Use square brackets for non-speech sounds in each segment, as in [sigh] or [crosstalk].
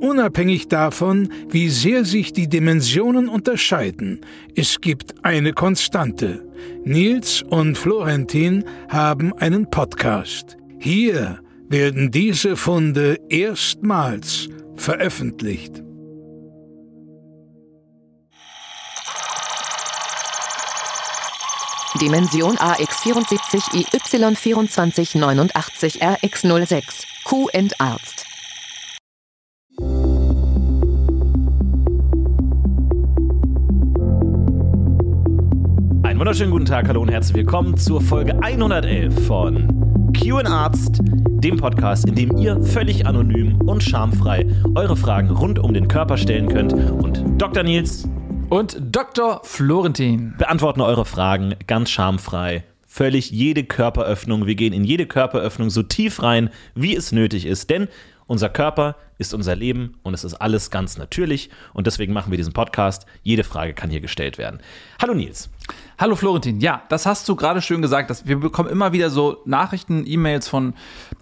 Unabhängig davon, wie sehr sich die Dimensionen unterscheiden, es gibt eine Konstante. Nils und Florentin haben einen Podcast. Hier werden diese Funde erstmals veröffentlicht. Dimension AX74 IY2489 RX06 Q wunderschönen guten Tag, hallo und herzlich willkommen zur Folge 111 von QA Arzt, dem Podcast, in dem ihr völlig anonym und schamfrei eure Fragen rund um den Körper stellen könnt. Und Dr. Nils und Dr. Florentin beantworten eure Fragen ganz schamfrei. Völlig jede Körperöffnung. Wir gehen in jede Körperöffnung so tief rein, wie es nötig ist. Denn unser Körper ist unser Leben und es ist alles ganz natürlich. Und deswegen machen wir diesen Podcast. Jede Frage kann hier gestellt werden. Hallo Nils. Hallo Florentin. Ja, das hast du gerade schön gesagt. Dass wir bekommen immer wieder so Nachrichten, E-Mails von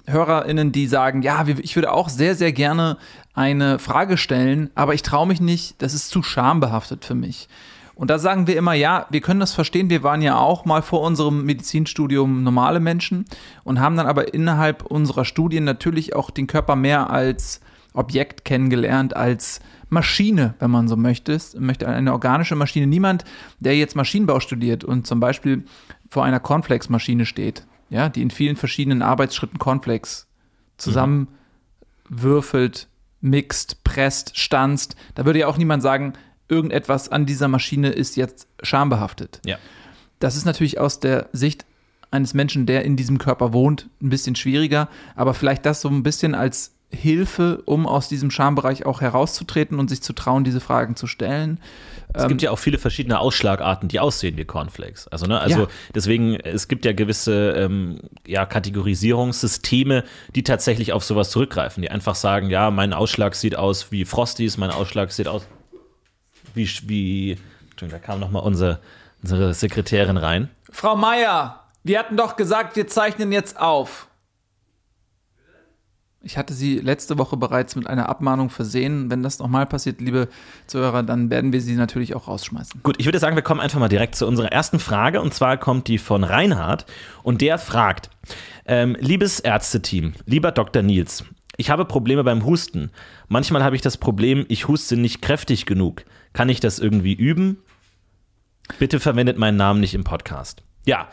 HörerInnen, die sagen, ja, ich würde auch sehr, sehr gerne eine Frage stellen, aber ich traue mich nicht, das ist zu schambehaftet für mich. Und da sagen wir immer, ja, wir können das verstehen. Wir waren ja auch mal vor unserem Medizinstudium normale Menschen und haben dann aber innerhalb unserer Studien natürlich auch den Körper mehr als Objekt kennengelernt, als Maschine, wenn man so möchte. möchte eine organische Maschine. Niemand, der jetzt Maschinenbau studiert und zum Beispiel vor einer Cornflakes-Maschine steht, ja, die in vielen verschiedenen Arbeitsschritten Cornflakes zusammenwürfelt, mixt, presst, stanzt, da würde ja auch niemand sagen, irgendetwas an dieser Maschine ist jetzt schambehaftet. Ja. Das ist natürlich aus der Sicht eines Menschen, der in diesem Körper wohnt, ein bisschen schwieriger, aber vielleicht das so ein bisschen als Hilfe, um aus diesem Schambereich auch herauszutreten und sich zu trauen, diese Fragen zu stellen. Es gibt ähm, ja auch viele verschiedene Ausschlagarten, die aussehen wie Cornflakes. Also, ne, also ja. deswegen, es gibt ja gewisse ähm, ja, Kategorisierungssysteme, die tatsächlich auf sowas zurückgreifen, die einfach sagen, ja, mein Ausschlag sieht aus wie Frosties, mein Ausschlag sieht aus wie, wie da kam nochmal unsere, unsere Sekretärin rein. Frau Meier, wir hatten doch gesagt, wir zeichnen jetzt auf. Ich hatte Sie letzte Woche bereits mit einer Abmahnung versehen. Wenn das nochmal passiert, liebe Zuhörer, dann werden wir Sie natürlich auch rausschmeißen. Gut, ich würde sagen, wir kommen einfach mal direkt zu unserer ersten Frage. Und zwar kommt die von Reinhard. Und der fragt, ähm, liebes Ärzteteam, lieber Dr. Nils, ich habe Probleme beim Husten. Manchmal habe ich das Problem, ich huste nicht kräftig genug. Kann ich das irgendwie üben? Bitte verwendet meinen Namen nicht im Podcast. Ja,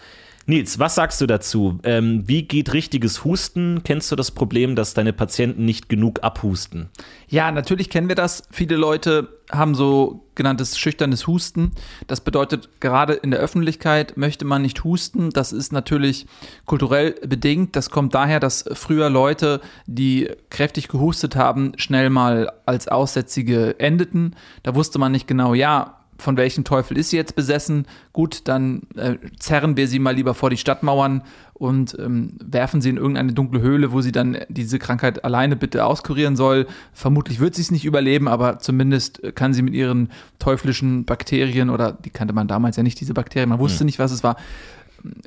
Nils, was sagst du dazu? Ähm, wie geht richtiges Husten? Kennst du das Problem, dass deine Patienten nicht genug abhusten? Ja, natürlich kennen wir das. Viele Leute haben so genanntes schüchternes Husten. Das bedeutet, gerade in der Öffentlichkeit möchte man nicht husten. Das ist natürlich kulturell bedingt. Das kommt daher, dass früher Leute, die kräftig gehustet haben, schnell mal als Aussätzige endeten. Da wusste man nicht genau, ja, von welchem Teufel ist sie jetzt besessen? Gut, dann äh, zerren wir sie mal lieber vor die Stadtmauern und ähm, werfen sie in irgendeine dunkle Höhle, wo sie dann diese Krankheit alleine bitte auskurieren soll. Vermutlich wird sie es nicht überleben, aber zumindest kann sie mit ihren teuflischen Bakterien oder die kannte man damals ja nicht, diese Bakterien, man wusste mhm. nicht, was es war,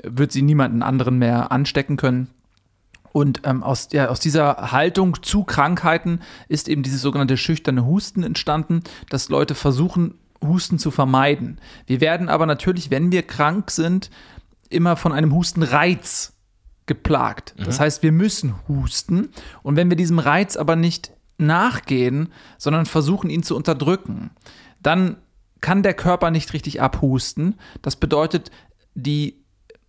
wird sie niemanden anderen mehr anstecken können. Und ähm, aus, ja, aus dieser Haltung zu Krankheiten ist eben dieses sogenannte schüchterne Husten entstanden, dass Leute versuchen, Husten zu vermeiden. Wir werden aber natürlich, wenn wir krank sind, immer von einem Hustenreiz geplagt. Das mhm. heißt, wir müssen husten. Und wenn wir diesem Reiz aber nicht nachgehen, sondern versuchen, ihn zu unterdrücken, dann kann der Körper nicht richtig abhusten. Das bedeutet, die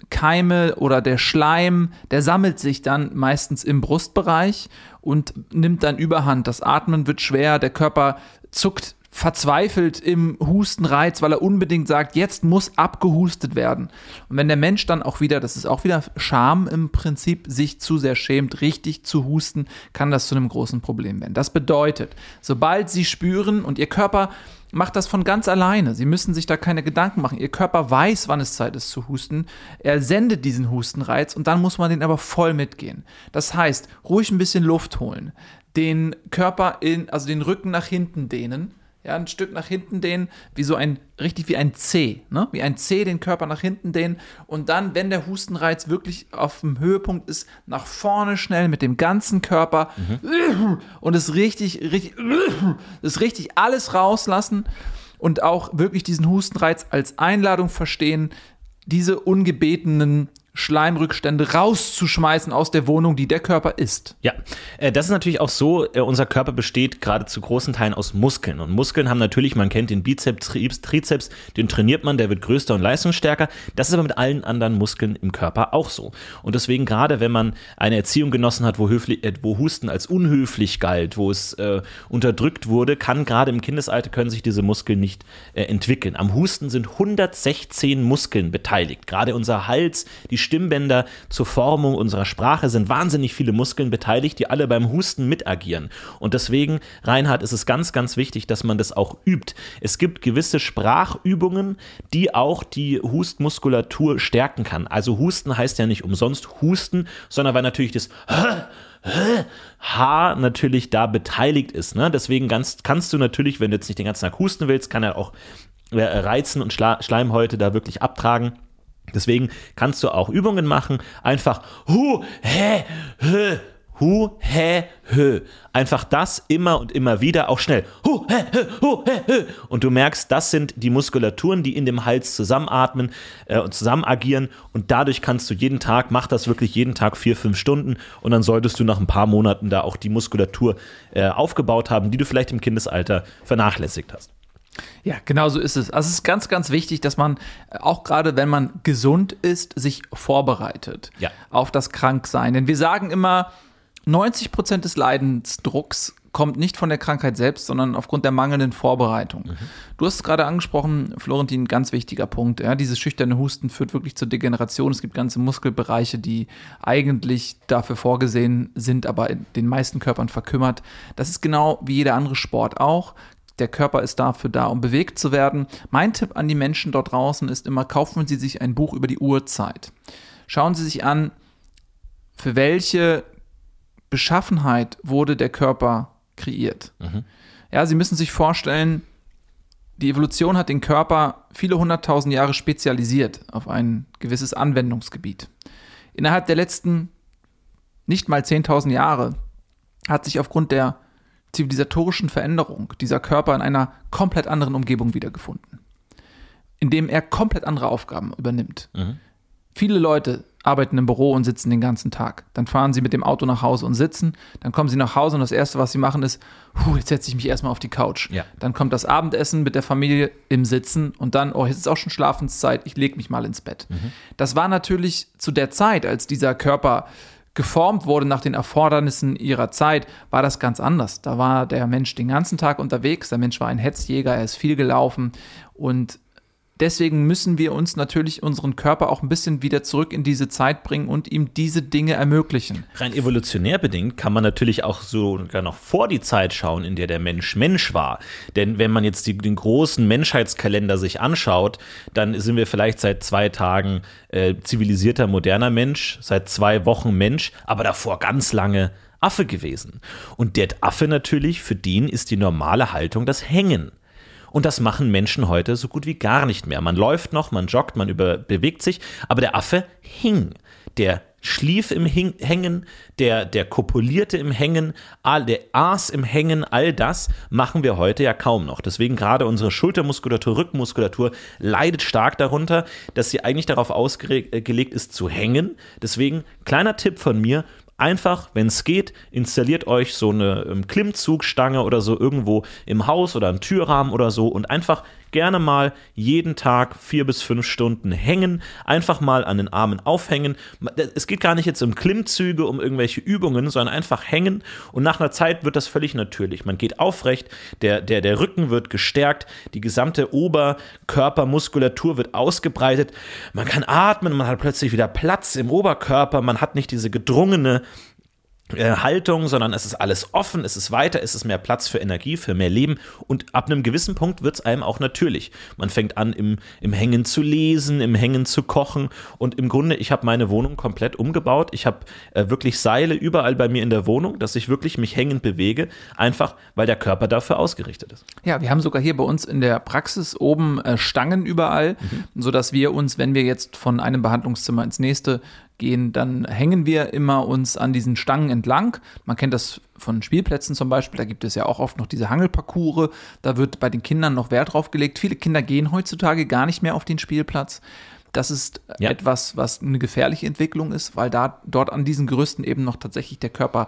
Keime oder der Schleim, der sammelt sich dann meistens im Brustbereich und nimmt dann überhand. Das Atmen wird schwer, der Körper zuckt verzweifelt im Hustenreiz, weil er unbedingt sagt, jetzt muss abgehustet werden. Und wenn der Mensch dann auch wieder, das ist auch wieder Scham im Prinzip, sich zu sehr schämt, richtig zu husten, kann das zu einem großen Problem werden. Das bedeutet, sobald Sie spüren und Ihr Körper macht das von ganz alleine. Sie müssen sich da keine Gedanken machen. Ihr Körper weiß, wann es Zeit ist zu husten. Er sendet diesen Hustenreiz und dann muss man den aber voll mitgehen. Das heißt, ruhig ein bisschen Luft holen, den Körper in, also den Rücken nach hinten dehnen ja, ein Stück nach hinten dehnen, wie so ein, richtig wie ein C, ne? Wie ein C den Körper nach hinten dehnen und dann, wenn der Hustenreiz wirklich auf dem Höhepunkt ist, nach vorne schnell mit dem ganzen Körper mhm. und es richtig, richtig, es richtig alles rauslassen und auch wirklich diesen Hustenreiz als Einladung verstehen, diese ungebetenen Schleimrückstände rauszuschmeißen aus der Wohnung, die der Körper ist. Ja, äh, das ist natürlich auch so, äh, unser Körper besteht gerade zu großen Teilen aus Muskeln. Und Muskeln haben natürlich, man kennt den Bizeps, Trizeps, den trainiert man, der wird größer und leistungsstärker. Das ist aber mit allen anderen Muskeln im Körper auch so. Und deswegen gerade, wenn man eine Erziehung genossen hat, wo, Höfli äh, wo Husten als unhöflich galt, wo es äh, unterdrückt wurde, kann gerade im Kindesalter können sich diese Muskeln nicht äh, entwickeln. Am Husten sind 116 Muskeln beteiligt. Gerade unser Hals, die Stimmbänder zur Formung unserer Sprache sind wahnsinnig viele Muskeln beteiligt, die alle beim Husten mitagieren. Und deswegen, Reinhard, ist es ganz, ganz wichtig, dass man das auch übt. Es gibt gewisse Sprachübungen, die auch die Hustmuskulatur stärken kann. Also Husten heißt ja nicht umsonst Husten, sondern weil natürlich das H natürlich da beteiligt ist. Ne? Deswegen ganz, kannst du natürlich, wenn du jetzt nicht den ganzen Tag husten willst, kann er auch äh, Reizen und Schleimhäute da wirklich abtragen. Deswegen kannst du auch Übungen machen, einfach hu, hä, hö, hu, hä, hö. Einfach das immer und immer wieder, auch schnell. Hu, hä, hö, hu, hä, hö. Und du merkst, das sind die Muskulaturen, die in dem Hals zusammenatmen äh, und zusammen agieren. Und dadurch kannst du jeden Tag, mach das wirklich jeden Tag vier, fünf Stunden. Und dann solltest du nach ein paar Monaten da auch die Muskulatur äh, aufgebaut haben, die du vielleicht im Kindesalter vernachlässigt hast. Ja, genau so ist es. Also es ist ganz, ganz wichtig, dass man äh, auch gerade, wenn man gesund ist, sich vorbereitet ja. auf das Kranksein. Denn wir sagen immer, 90 Prozent des Leidensdrucks kommt nicht von der Krankheit selbst, sondern aufgrund der mangelnden Vorbereitung. Mhm. Du hast es gerade angesprochen, Florentin, ganz wichtiger Punkt. Ja, dieses schüchterne Husten führt wirklich zur Degeneration. Es gibt ganze Muskelbereiche, die eigentlich dafür vorgesehen sind, aber in den meisten Körpern verkümmert. Das ist genau wie jeder andere Sport auch. Der Körper ist dafür da, um bewegt zu werden. Mein Tipp an die Menschen dort draußen ist immer, kaufen Sie sich ein Buch über die Uhrzeit. Schauen Sie sich an, für welche Beschaffenheit wurde der Körper kreiert. Mhm. Ja, Sie müssen sich vorstellen, die Evolution hat den Körper viele hunderttausend Jahre spezialisiert auf ein gewisses Anwendungsgebiet. Innerhalb der letzten nicht mal 10.000 Jahre hat sich aufgrund der zivilisatorischen Veränderung dieser Körper in einer komplett anderen Umgebung wiedergefunden, in dem er komplett andere Aufgaben übernimmt. Mhm. Viele Leute arbeiten im Büro und sitzen den ganzen Tag. Dann fahren sie mit dem Auto nach Hause und sitzen. Dann kommen sie nach Hause und das Erste, was sie machen, ist, puh, jetzt setze ich mich erstmal auf die Couch. Ja. Dann kommt das Abendessen mit der Familie im Sitzen und dann, oh, jetzt ist auch schon Schlafenszeit, ich lege mich mal ins Bett. Mhm. Das war natürlich zu der Zeit, als dieser Körper geformt wurde nach den Erfordernissen ihrer Zeit, war das ganz anders. Da war der Mensch den ganzen Tag unterwegs, der Mensch war ein Hetzjäger, er ist viel gelaufen und Deswegen müssen wir uns natürlich unseren Körper auch ein bisschen wieder zurück in diese Zeit bringen und ihm diese Dinge ermöglichen. Rein evolutionär bedingt kann man natürlich auch sogar noch vor die Zeit schauen, in der der Mensch Mensch war. Denn wenn man jetzt die, den großen Menschheitskalender sich anschaut, dann sind wir vielleicht seit zwei Tagen äh, zivilisierter, moderner Mensch, seit zwei Wochen Mensch, aber davor ganz lange Affe gewesen. Und der Affe natürlich, für den ist die normale Haltung das Hängen. Und das machen Menschen heute so gut wie gar nicht mehr. Man läuft noch, man joggt, man über, bewegt sich, aber der Affe hing. Der schlief im Hing Hängen, der, der kopulierte im Hängen, der aß im Hängen, all das machen wir heute ja kaum noch. Deswegen gerade unsere Schultermuskulatur, Rückenmuskulatur leidet stark darunter, dass sie eigentlich darauf ausgelegt ist zu hängen. Deswegen kleiner Tipp von mir, Einfach, wenn es geht, installiert euch so eine ähm, Klimmzugstange oder so irgendwo im Haus oder im Türrahmen oder so und einfach gerne mal jeden Tag vier bis fünf Stunden hängen, einfach mal an den Armen aufhängen. Es geht gar nicht jetzt um Klimmzüge, um irgendwelche Übungen, sondern einfach hängen und nach einer Zeit wird das völlig natürlich. Man geht aufrecht, der, der, der Rücken wird gestärkt, die gesamte Oberkörpermuskulatur wird ausgebreitet, man kann atmen, man hat plötzlich wieder Platz im Oberkörper, man hat nicht diese gedrungene Haltung, sondern es ist alles offen, es ist weiter, es ist mehr Platz für Energie, für mehr Leben und ab einem gewissen Punkt wird es einem auch natürlich. Man fängt an, im, im Hängen zu lesen, im Hängen zu kochen und im Grunde, ich habe meine Wohnung komplett umgebaut. Ich habe äh, wirklich Seile überall bei mir in der Wohnung, dass ich wirklich mich hängend bewege, einfach weil der Körper dafür ausgerichtet ist. Ja, wir haben sogar hier bei uns in der Praxis oben äh, Stangen überall, mhm. sodass wir uns, wenn wir jetzt von einem Behandlungszimmer ins nächste gehen, dann hängen wir immer uns an diesen Stangen entlang. Man kennt das von Spielplätzen zum Beispiel, da gibt es ja auch oft noch diese Hangelparcours. Da wird bei den Kindern noch Wert drauf gelegt. Viele Kinder gehen heutzutage gar nicht mehr auf den Spielplatz. Das ist ja. etwas, was eine gefährliche Entwicklung ist, weil da dort an diesen Gerüsten eben noch tatsächlich der Körper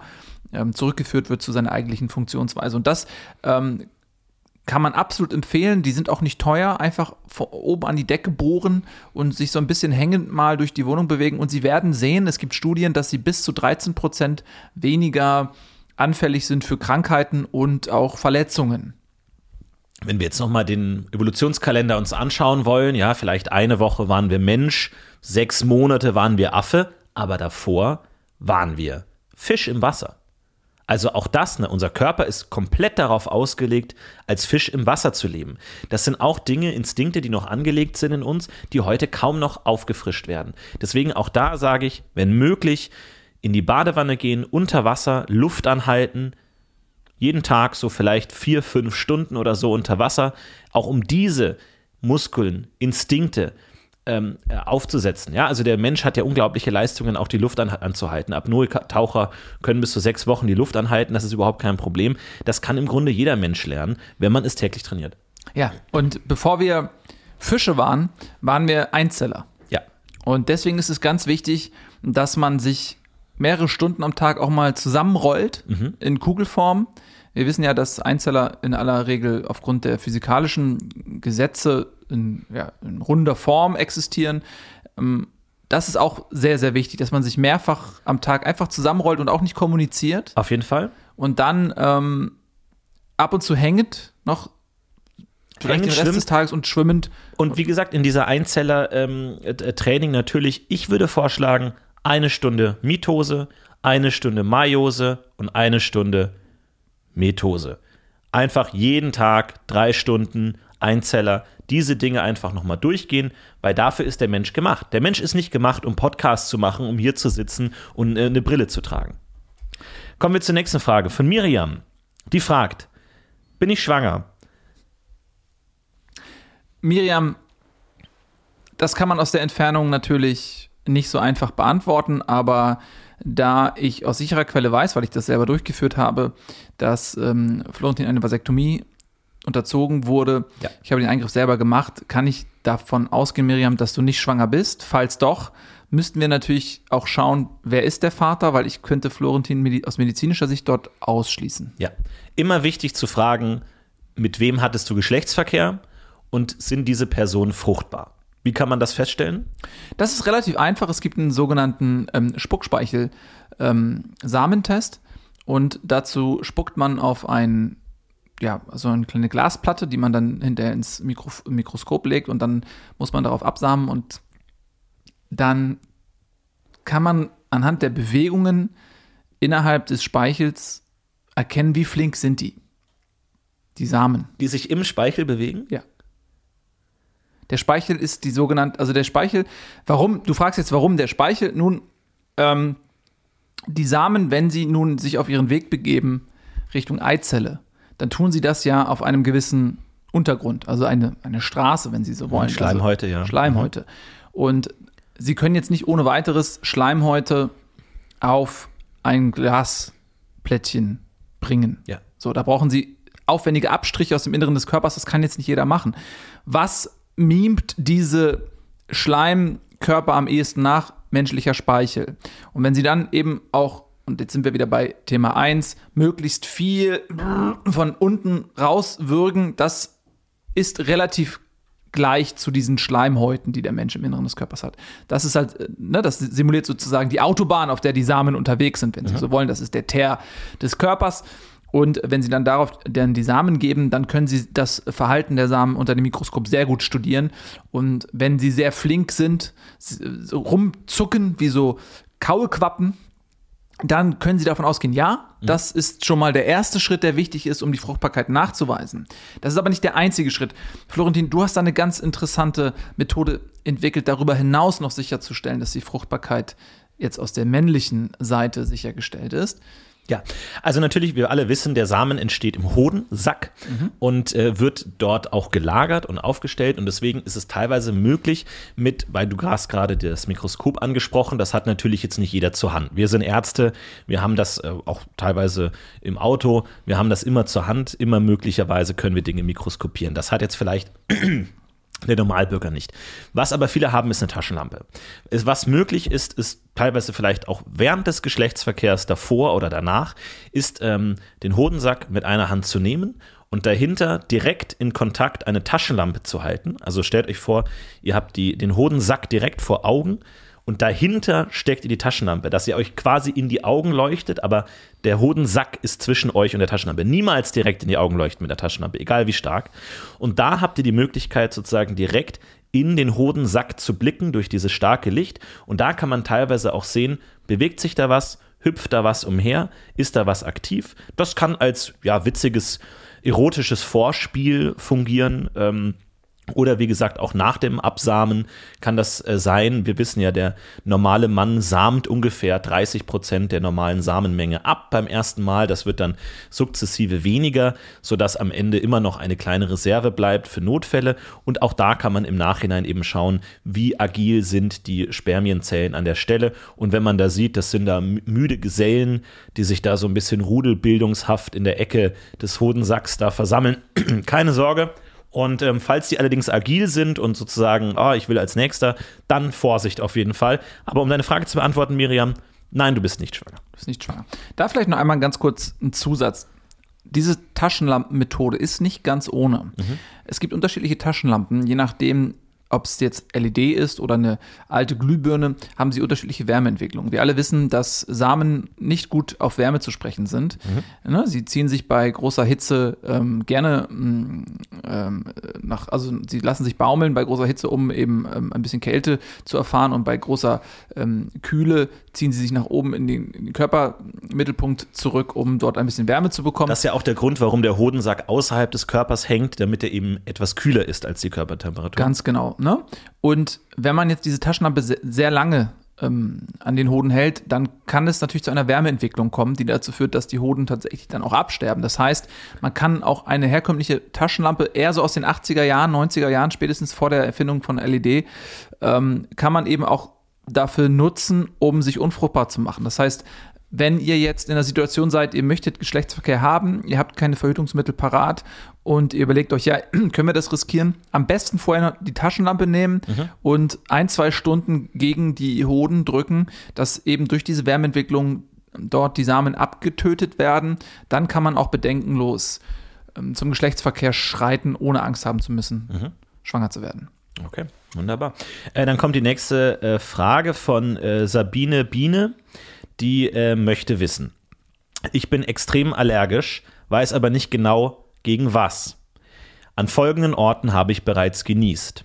ähm, zurückgeführt wird zu seiner eigentlichen Funktionsweise. Und das ähm, kann man absolut empfehlen. Die sind auch nicht teuer. Einfach oben an die Decke bohren und sich so ein bisschen hängend mal durch die Wohnung bewegen. Und Sie werden sehen, es gibt Studien, dass Sie bis zu 13 Prozent weniger anfällig sind für Krankheiten und auch Verletzungen. Wenn wir jetzt nochmal den Evolutionskalender uns anschauen wollen, ja, vielleicht eine Woche waren wir Mensch, sechs Monate waren wir Affe, aber davor waren wir Fisch im Wasser. Also auch das, ne, unser Körper ist komplett darauf ausgelegt, als Fisch im Wasser zu leben. Das sind auch Dinge, Instinkte, die noch angelegt sind in uns, die heute kaum noch aufgefrischt werden. Deswegen auch da sage ich, wenn möglich, in die Badewanne gehen, unter Wasser, Luft anhalten, jeden Tag so vielleicht vier, fünf Stunden oder so unter Wasser, auch um diese Muskeln, Instinkte, ähm, äh, aufzusetzen. Ja, also der Mensch hat ja unglaubliche Leistungen, auch die Luft an, anzuhalten. Apnoe-Taucher können bis zu sechs Wochen die Luft anhalten, das ist überhaupt kein Problem. Das kann im Grunde jeder Mensch lernen, wenn man es täglich trainiert. Ja, und bevor wir Fische waren, waren wir Einzeller. Ja. Und deswegen ist es ganz wichtig, dass man sich mehrere Stunden am Tag auch mal zusammenrollt mhm. in Kugelform. Wir wissen ja, dass Einzeller in aller Regel aufgrund der physikalischen Gesetze in, ja, in runder Form existieren. Ähm, das ist auch sehr, sehr wichtig, dass man sich mehrfach am Tag einfach zusammenrollt und auch nicht kommuniziert. Auf jeden Fall. Und dann ähm, ab und zu hängend noch vielleicht den Rest des Tages und schwimmend. Und wie gesagt, in dieser Einzeller-Training ähm, natürlich, ich würde vorschlagen, eine Stunde Mitose, eine Stunde Meiose und eine Stunde Metose. Einfach jeden Tag drei Stunden Einzeller, diese Dinge einfach nochmal durchgehen, weil dafür ist der Mensch gemacht. Der Mensch ist nicht gemacht, um Podcasts zu machen, um hier zu sitzen und äh, eine Brille zu tragen. Kommen wir zur nächsten Frage von Miriam. Die fragt, bin ich schwanger? Miriam, das kann man aus der Entfernung natürlich nicht so einfach beantworten, aber da ich aus sicherer Quelle weiß, weil ich das selber durchgeführt habe, dass ähm, Florentin eine Vasektomie unterzogen wurde. Ja. Ich habe den Eingriff selber gemacht. Kann ich davon ausgehen, Miriam, dass du nicht schwanger bist? Falls doch, müssten wir natürlich auch schauen, wer ist der Vater, weil ich könnte Florentin aus medizinischer Sicht dort ausschließen. Ja, immer wichtig zu fragen, mit wem hattest du Geschlechtsverkehr und sind diese Personen fruchtbar? Wie kann man das feststellen? Das ist relativ einfach. Es gibt einen sogenannten ähm, Spuckspeichel-Samentest ähm, und dazu spuckt man auf ein ja, so eine kleine Glasplatte, die man dann hinterher ins Mikro Mikroskop legt und dann muss man darauf absamen und dann kann man anhand der Bewegungen innerhalb des Speichels erkennen, wie flink sind die. Die Samen. Die sich im Speichel bewegen? Ja. Der Speichel ist die sogenannte, also der Speichel, warum, du fragst jetzt, warum der Speichel? Nun, ähm, die Samen, wenn sie nun sich auf ihren Weg begeben Richtung Eizelle, dann tun sie das ja auf einem gewissen Untergrund, also eine, eine Straße, wenn sie so wollen. Schleimhäute, also ja. Schleimhäute. Und sie können jetzt nicht ohne weiteres Schleimhäute auf ein Glasplättchen bringen. Ja. So, da brauchen sie aufwendige Abstriche aus dem Inneren des Körpers, das kann jetzt nicht jeder machen. Was mimt diese Schleimkörper am ehesten nach? Menschlicher Speichel. Und wenn sie dann eben auch und jetzt sind wir wieder bei Thema 1, möglichst viel von unten rauswürgen, das ist relativ gleich zu diesen Schleimhäuten, die der Mensch im Inneren des Körpers hat. Das ist halt, äh, ne, das simuliert sozusagen die Autobahn, auf der die Samen unterwegs sind, wenn Sie so wollen. Das ist der Teer des Körpers. Und wenn Sie dann darauf dann die Samen geben, dann können Sie das Verhalten der Samen unter dem Mikroskop sehr gut studieren. Und wenn sie sehr flink sind, so rumzucken wie so Kaulquappen, dann können Sie davon ausgehen, ja, das ist schon mal der erste Schritt, der wichtig ist, um die Fruchtbarkeit nachzuweisen. Das ist aber nicht der einzige Schritt. Florentin, du hast da eine ganz interessante Methode entwickelt, darüber hinaus noch sicherzustellen, dass die Fruchtbarkeit jetzt aus der männlichen Seite sichergestellt ist. Ja, also natürlich, wir alle wissen, der Samen entsteht im Hodensack und äh, wird dort auch gelagert und aufgestellt. Und deswegen ist es teilweise möglich mit, weil du hast gerade das Mikroskop angesprochen, das hat natürlich jetzt nicht jeder zur Hand. Wir sind Ärzte, wir haben das äh, auch teilweise im Auto, wir haben das immer zur Hand, immer möglicherweise können wir Dinge mikroskopieren. Das hat jetzt vielleicht der Normalbürger nicht. Was aber viele haben, ist eine Taschenlampe. Was möglich ist, ist teilweise vielleicht auch während des Geschlechtsverkehrs davor oder danach, ist ähm, den Hodensack mit einer Hand zu nehmen und dahinter direkt in Kontakt eine Taschenlampe zu halten. Also stellt euch vor, ihr habt die, den Hodensack direkt vor Augen und dahinter steckt ihr die Taschenlampe, dass ihr euch quasi in die Augen leuchtet, aber der Hodensack ist zwischen euch und der Taschenlampe. Niemals direkt in die Augen leuchten mit der Taschenlampe, egal wie stark. Und da habt ihr die Möglichkeit, sozusagen direkt in den Hodensack zu blicken durch dieses starke Licht. Und da kann man teilweise auch sehen, bewegt sich da was, hüpft da was umher, ist da was aktiv. Das kann als ja, witziges, erotisches Vorspiel fungieren. Ähm, oder wie gesagt, auch nach dem Absamen kann das äh, sein. Wir wissen ja, der normale Mann samt ungefähr 30 Prozent der normalen Samenmenge ab beim ersten Mal. Das wird dann sukzessive weniger, sodass am Ende immer noch eine kleine Reserve bleibt für Notfälle. Und auch da kann man im Nachhinein eben schauen, wie agil sind die Spermienzellen an der Stelle. Und wenn man da sieht, das sind da mü- müde Gesellen, die sich da so ein bisschen rudelbildungshaft in der Ecke des Hodensacks da versammeln, [clears throat] keine Sorge. Und ähm, falls die allerdings agil sind und sozusagen, ah, ich will als nächster, dann Vorsicht auf jeden Fall. Aber um deine Frage zu beantworten, Miriam, nein, du bist nicht schwanger. Du bist nicht schwanger. Da vielleicht noch einmal ganz kurz ein Zusatz. Diese Taschenlampenmethode ist nicht ganz ohne. Es gibt unterschiedliche Taschenlampen, je nachdem, ob es jetzt LED ist oder eine alte Glühbirne, haben sie unterschiedliche Wärmeentwicklungen. Wir alle wissen, dass Samen nicht gut auf Wärme zu sprechen sind. Ne, sie ziehen sich bei großer Hitze ähm, gerne mh, ähm, nach, also sie lassen sich baumeln bei großer Hitze, um eben ähm, ein bisschen Kälte zu erfahren und bei großer ähm, Kühle ziehen sie sich nach oben in den, in den Körpermittelpunkt zurück, um dort ein bisschen Wärme zu bekommen. Das ist ja auch der Grund, warum der Hodensack außerhalb des Körpers hängt, damit er eben etwas kühler ist als die Körpertemperatur. Ganz genau. Ne? Und wenn man jetzt diese Taschenlampe se- sehr lange ähm, an den Hoden hält, dann kann es natürlich zu einer Wärmeentwicklung kommen, die dazu führt, dass die Hoden tatsächlich dann auch absterben. Das heißt, man kann auch eine herkömmliche Taschenlampe eher so aus den 80er Jahren, 90er Jahren, spätestens vor der Erfindung von LED, ähm, kann man eben auch dafür nutzen, um sich unfruchtbar zu machen. Das heißt, wenn ihr jetzt in der Situation seid, ihr möchtet Geschlechtsverkehr haben, ihr habt keine Verhütungsmittel parat und ihr überlegt euch, ja, [clears throat] können wir das riskieren? Am besten vorher die Taschenlampe nehmen und ein, zwei Stunden gegen die Hoden drücken, dass eben durch diese Wärmeentwicklung dort die Samen abgetötet werden. Dann kann man auch bedenkenlos ähm, zum Geschlechtsverkehr schreiten, ohne Angst haben zu müssen, schwanger zu werden. Okay, wunderbar. Äh, dann kommt die nächste äh, Frage von äh, Sabine Biene, die äh, möchte wissen. Ich bin extrem allergisch, weiß aber nicht genau gegen was. An folgenden Orten habe ich bereits genießt.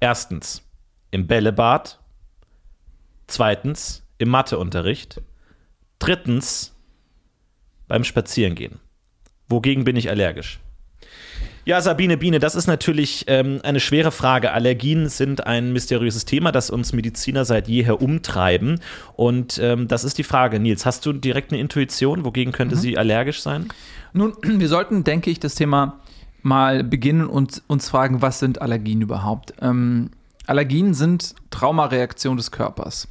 Erstens im Bällebad. Zweitens im Matheunterricht. Drittens beim Spazierengehen. Wogegen bin ich allergisch? Ja, Sabine Biene, das ist natürlich ähm, eine schwere Frage. Allergien sind ein mysteriöses Thema, das uns Mediziner seit jeher umtreiben. Und ähm, das ist die Frage, Nils, hast du direkt eine Intuition? Wogegen könnte sie allergisch sein? Nun, [clears throat] wir sollten, denke ich, das Thema mal beginnen und uns fragen, was sind Allergien überhaupt? Ähm, Allergien sind Traumareaktionen des Körpers.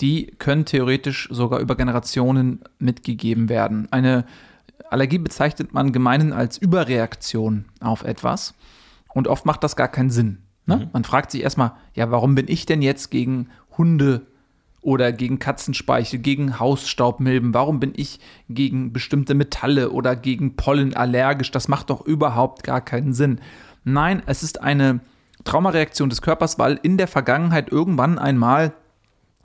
Die können theoretisch sogar über Generationen mitgegeben werden. Eine Allergie bezeichnet man gemeinhin als Überreaktion auf etwas. Und oft macht das gar keinen Sinn. Ne? Man fragt sich erstmal, ja, warum bin ich denn jetzt gegen Hunde oder gegen Katzenspeichel, gegen Hausstaubmilben? Warum bin ich gegen bestimmte Metalle oder gegen Pollen allergisch? Das macht doch überhaupt gar keinen Sinn. Nein, es ist eine Traumareaktion des Körpers, weil in der Vergangenheit irgendwann einmal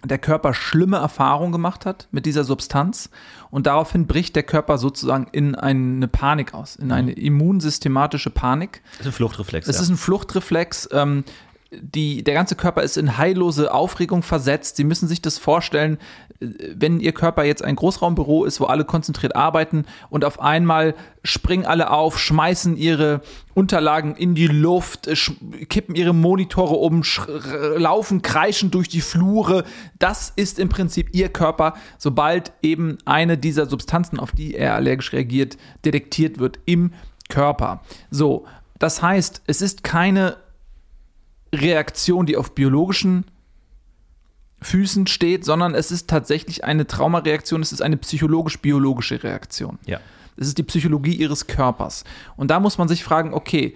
der Körper schlimme Erfahrungen gemacht hat mit dieser Substanz und daraufhin bricht der Körper sozusagen in eine Panik aus, in eine immunsystematische Panik. Das ist ein Fluchtreflex. Es ja. ist ein Fluchtreflex. Ähm, die, der ganze Körper ist in heillose Aufregung versetzt. Sie müssen sich das vorstellen, äh, wenn Ihr Körper jetzt ein Großraumbüro ist, wo alle konzentriert arbeiten und auf einmal springen alle auf, schmeißen ihre Unterlagen in die Luft, äh, kippen ihre Monitore um, laufen kreischen durch die Flure. Das ist im Prinzip Ihr Körper, sobald eben eine dieser Substanzen, auf die er allergisch reagiert, detektiert wird im Körper. So, das heißt, es ist keine Reaktion, die auf biologischen Füßen steht, sondern es ist tatsächlich eine Traumareaktion, es ist eine psychologisch-biologische Reaktion. ja. Es ist die Psychologie ihres Körpers. Und da muss man sich fragen, okay,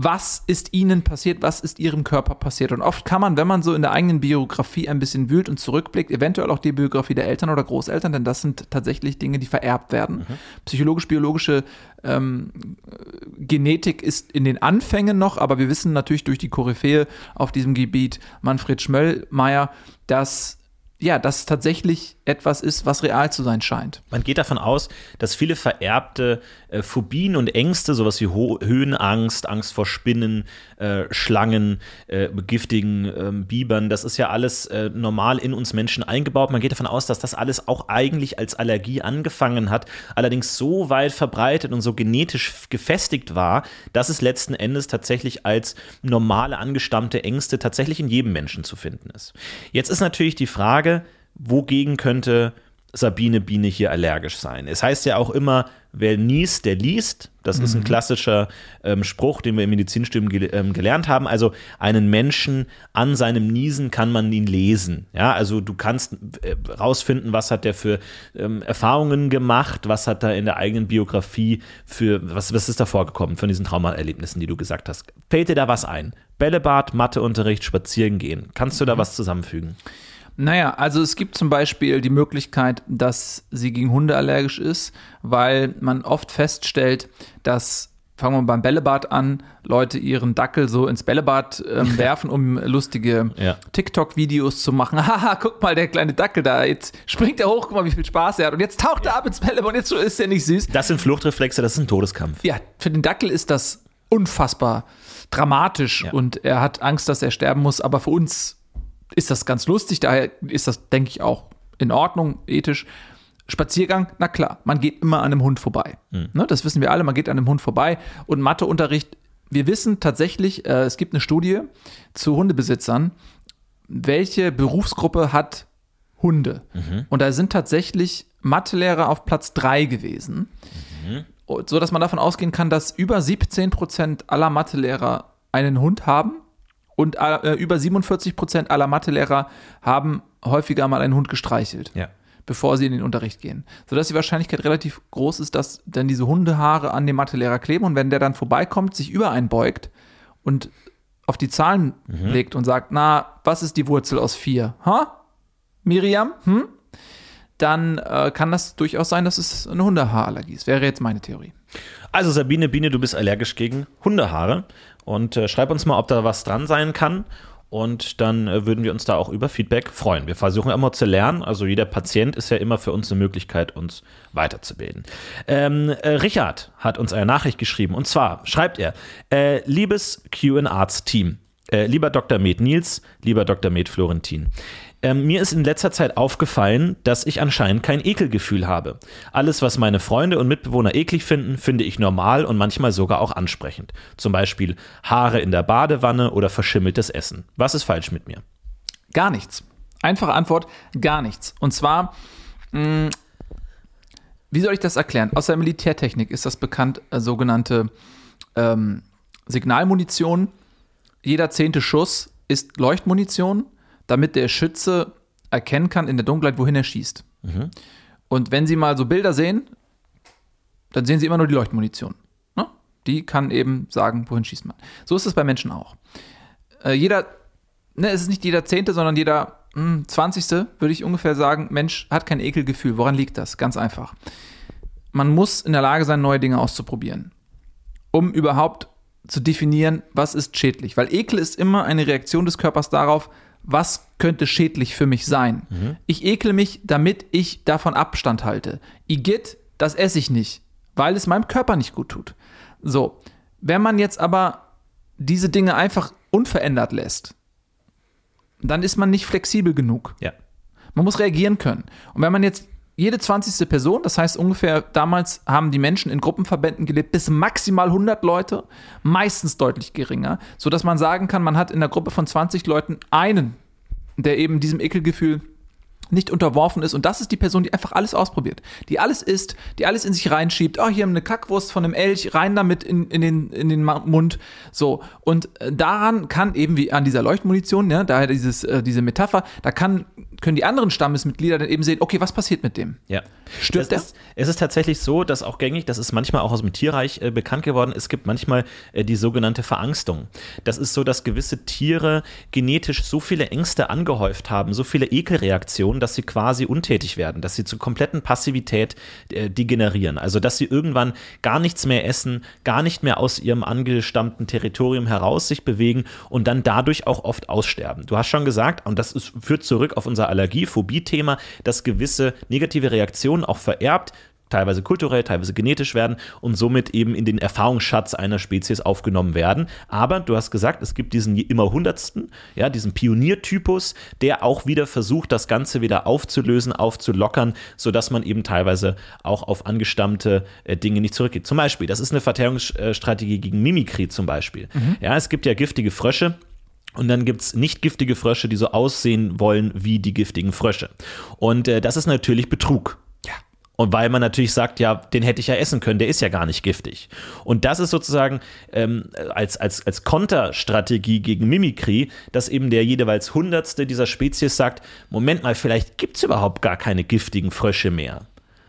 was ist ihnen passiert, was ist ihrem Körper passiert? Und oft kann man, wenn man so in der eigenen Biografie ein bisschen wühlt und zurückblickt, eventuell auch die Biografie der Eltern oder Großeltern, denn das sind tatsächlich Dinge, die vererbt werden. Psychologisch-biologische ähm, Genetik ist in den Anfängen noch, aber wir wissen natürlich durch die Koryphäe auf diesem Gebiet, Manfred Schmöllmeier, dass ja, das tatsächlich etwas ist, was real zu sein scheint. Man geht davon aus, dass viele vererbte äh, Phobien und Ängste, sowas wie Ho Höhenangst, Angst vor Spinnen, äh, Schlangen, äh, giftigen ähm, Bibern, das ist ja alles äh, normal in uns Menschen eingebaut. Man geht davon aus, dass das alles auch eigentlich als Allergie angefangen hat, allerdings so weit verbreitet und so genetisch gefestigt war, dass es letzten Endes tatsächlich als normale angestammte Ängste tatsächlich in jedem Menschen zu finden ist. Jetzt ist natürlich die Frage, wogegen könnte Sabine Biene hier allergisch sein. Es heißt ja auch immer, wer niest, der liest. Das ist ein klassischer ähm, Spruch, den wir im Medizinstudium gel ähm, gelernt haben. Also einen Menschen an seinem Niesen kann man ihn lesen. Ja, also du kannst äh, rausfinden, was hat der für ähm, Erfahrungen gemacht, was hat er in der eigenen Biografie für, was, was ist da vorgekommen von diesen Traumaerlebnissen, die du gesagt hast. Fällt dir da was ein? Bällebad, Matheunterricht, spazieren gehen. Kannst du da was zusammenfügen? Naja, also es gibt zum Beispiel die Möglichkeit, dass sie gegen Hunde allergisch ist, weil man oft feststellt, dass, fangen wir beim Bällebad an, Leute ihren Dackel so ins Bällebad ähm, [laughs] werfen, um lustige Ja. TikTok-Videos zu machen. [laughs] Haha, guck mal, der kleine Dackel da, jetzt springt er hoch, guck mal, wie viel Spaß er hat. Und jetzt taucht er ab ins Bällebad und jetzt ist er nicht süß. Das sind Fluchtreflexe, das ist ein Todeskampf. Ja, für den Dackel ist das unfassbar dramatisch Ja. und er hat Angst, dass er sterben muss, aber für uns ist das ganz lustig, daher ist das, denke ich, auch in Ordnung, ethisch. Spaziergang, na klar, man geht immer an einem Hund vorbei. Ne, das wissen wir alle, man geht an einem Hund vorbei. Und Matheunterricht, wir wissen tatsächlich, äh, es gibt eine Studie zu Hundebesitzern, welche Berufsgruppe hat Hunde? Und da sind tatsächlich Mathelehrer auf Platz 3 gewesen so dass man davon ausgehen kann, dass über 17 Prozent aller Mathelehrer einen Hund haben und äh, über 47 Prozent aller Mathelehrer haben häufiger mal einen Hund gestreichelt, Ja. bevor sie in den Unterricht gehen. Sodass die Wahrscheinlichkeit relativ groß ist, dass dann diese Hundehaare an dem Mathelehrer kleben und wenn der dann vorbeikommt, sich über einen beugt und auf die Zahlen legt und sagt, na, was ist die Wurzel aus 4? Ha? Miriam? Hm? Dann äh, kann das durchaus sein, dass es eine Hundehaarallergie ist. Wäre jetzt meine Theorie. Also Sabine Biene, du bist allergisch gegen Hundehaare und äh, schreib uns mal, ob da was dran sein kann. Und dann äh, würden wir uns da auch über Feedback freuen. Wir versuchen immer zu lernen. Also jeder Patient ist ja immer für uns eine Möglichkeit, uns weiterzubilden. Ähm, äh, Richard hat uns eine Nachricht geschrieben. Und zwar schreibt er, äh, liebes Q&Arts-Team, äh, lieber Dr. Med Nils, lieber Dr. Med Florentin. Ähm, mir ist in letzter Zeit aufgefallen, dass ich anscheinend kein Ekelgefühl habe. Alles, was meine Freunde und Mitbewohner eklig finden, finde ich normal und manchmal sogar auch ansprechend. Zum Beispiel Haare in der Badewanne oder verschimmeltes Essen. Was ist falsch mit mir? Gar nichts. Einfache Antwort, gar nichts. Und zwar, mh, wie soll ich das erklären? Aus der Militärtechnik ist das bekannt, äh, sogenannte ähm, Signalmunition. Jeder zehnte Schuss ist Leuchtmunition, damit der Schütze erkennen kann in der Dunkelheit, wohin er schießt. Und wenn Sie mal so Bilder sehen, dann sehen Sie immer nur die Leuchtmunition. Ne? Die kann eben sagen, wohin schießt man. So ist es bei Menschen auch. Äh, jeder, ne, es ist nicht jeder Zehnte, sondern jeder hm, Zwanzigste, würde ich ungefähr sagen, Mensch hat kein Ekelgefühl. Woran liegt das? Ganz einfach. Man muss in der Lage sein, neue Dinge auszuprobieren, um überhaupt zu definieren, was ist schädlich. Weil Ekel ist immer eine Reaktion des Körpers darauf, was könnte schädlich für mich sein. Ich ekle mich, damit ich davon Abstand halte. Igitt, das esse ich nicht, weil es meinem Körper nicht gut tut. So, wenn man jetzt aber diese Dinge einfach unverändert lässt, dann ist man nicht flexibel genug. Ja. Man muss reagieren können. Und wenn man jetzt jede 20. Person, das heißt ungefähr damals haben die Menschen in Gruppenverbänden gelebt, bis maximal 100 Leute, meistens deutlich geringer, sodass man sagen kann, man hat in der Gruppe von 20 Leuten einen, der eben diesem Ekelgefühl nicht unterworfen ist und das ist die Person, die einfach alles ausprobiert, die alles isst, die alles in sich reinschiebt. Oh, hier haben wir eine Kackwurst von einem Elch, rein damit in, in, den, in den Mund. So, und äh, daran kann eben wie an dieser Leuchtmunition, ja, daher dieses, äh, diese Metapher, da kann, können die anderen Stammesmitglieder dann eben sehen, okay, was passiert mit dem? Ja. Stirbt es der? ist, es ist tatsächlich so, dass auch gängig, das ist manchmal auch aus dem Tierreich äh, bekannt geworden, es gibt manchmal äh, die sogenannte Verangstung. Das ist so, dass gewisse Tiere genetisch so viele Ängste angehäuft haben, so viele Ekelreaktionen, dass sie quasi untätig werden, dass sie zur kompletten Passivität äh, degenerieren. Also, dass sie irgendwann gar nichts mehr essen, gar nicht mehr aus ihrem angestammten Territorium heraus sich bewegen und dann dadurch auch oft aussterben. Du hast schon gesagt, und das ist, führt zurück auf unser Allergie-Phobie-Thema, dass gewisse negative Reaktionen auch vererbt, teilweise kulturell, teilweise genetisch werden und somit eben in den Erfahrungsschatz einer Spezies aufgenommen werden. Aber du hast gesagt, es gibt diesen immer hundertsten, ja, diesen Pioniertypus, der auch wieder versucht, das Ganze wieder aufzulösen, aufzulockern, sodass man eben teilweise auch auf angestammte äh, Dinge nicht zurückgeht. Zum Beispiel, das ist eine Verteidigungsstrategie gegen Mimikry zum Beispiel. Ja, es gibt ja giftige Frösche, und dann gibt es nicht giftige Frösche, die so aussehen wollen wie die giftigen Frösche. Und äh, das ist natürlich Betrug. Und weil man natürlich sagt, ja, den hätte ich ja essen können, der ist ja gar nicht giftig. Und das ist sozusagen ähm, als, als, als Konterstrategie gegen Mimikry, dass eben der jeweils Hundertste dieser Spezies sagt, Moment mal, vielleicht gibt es überhaupt gar keine giftigen Frösche mehr.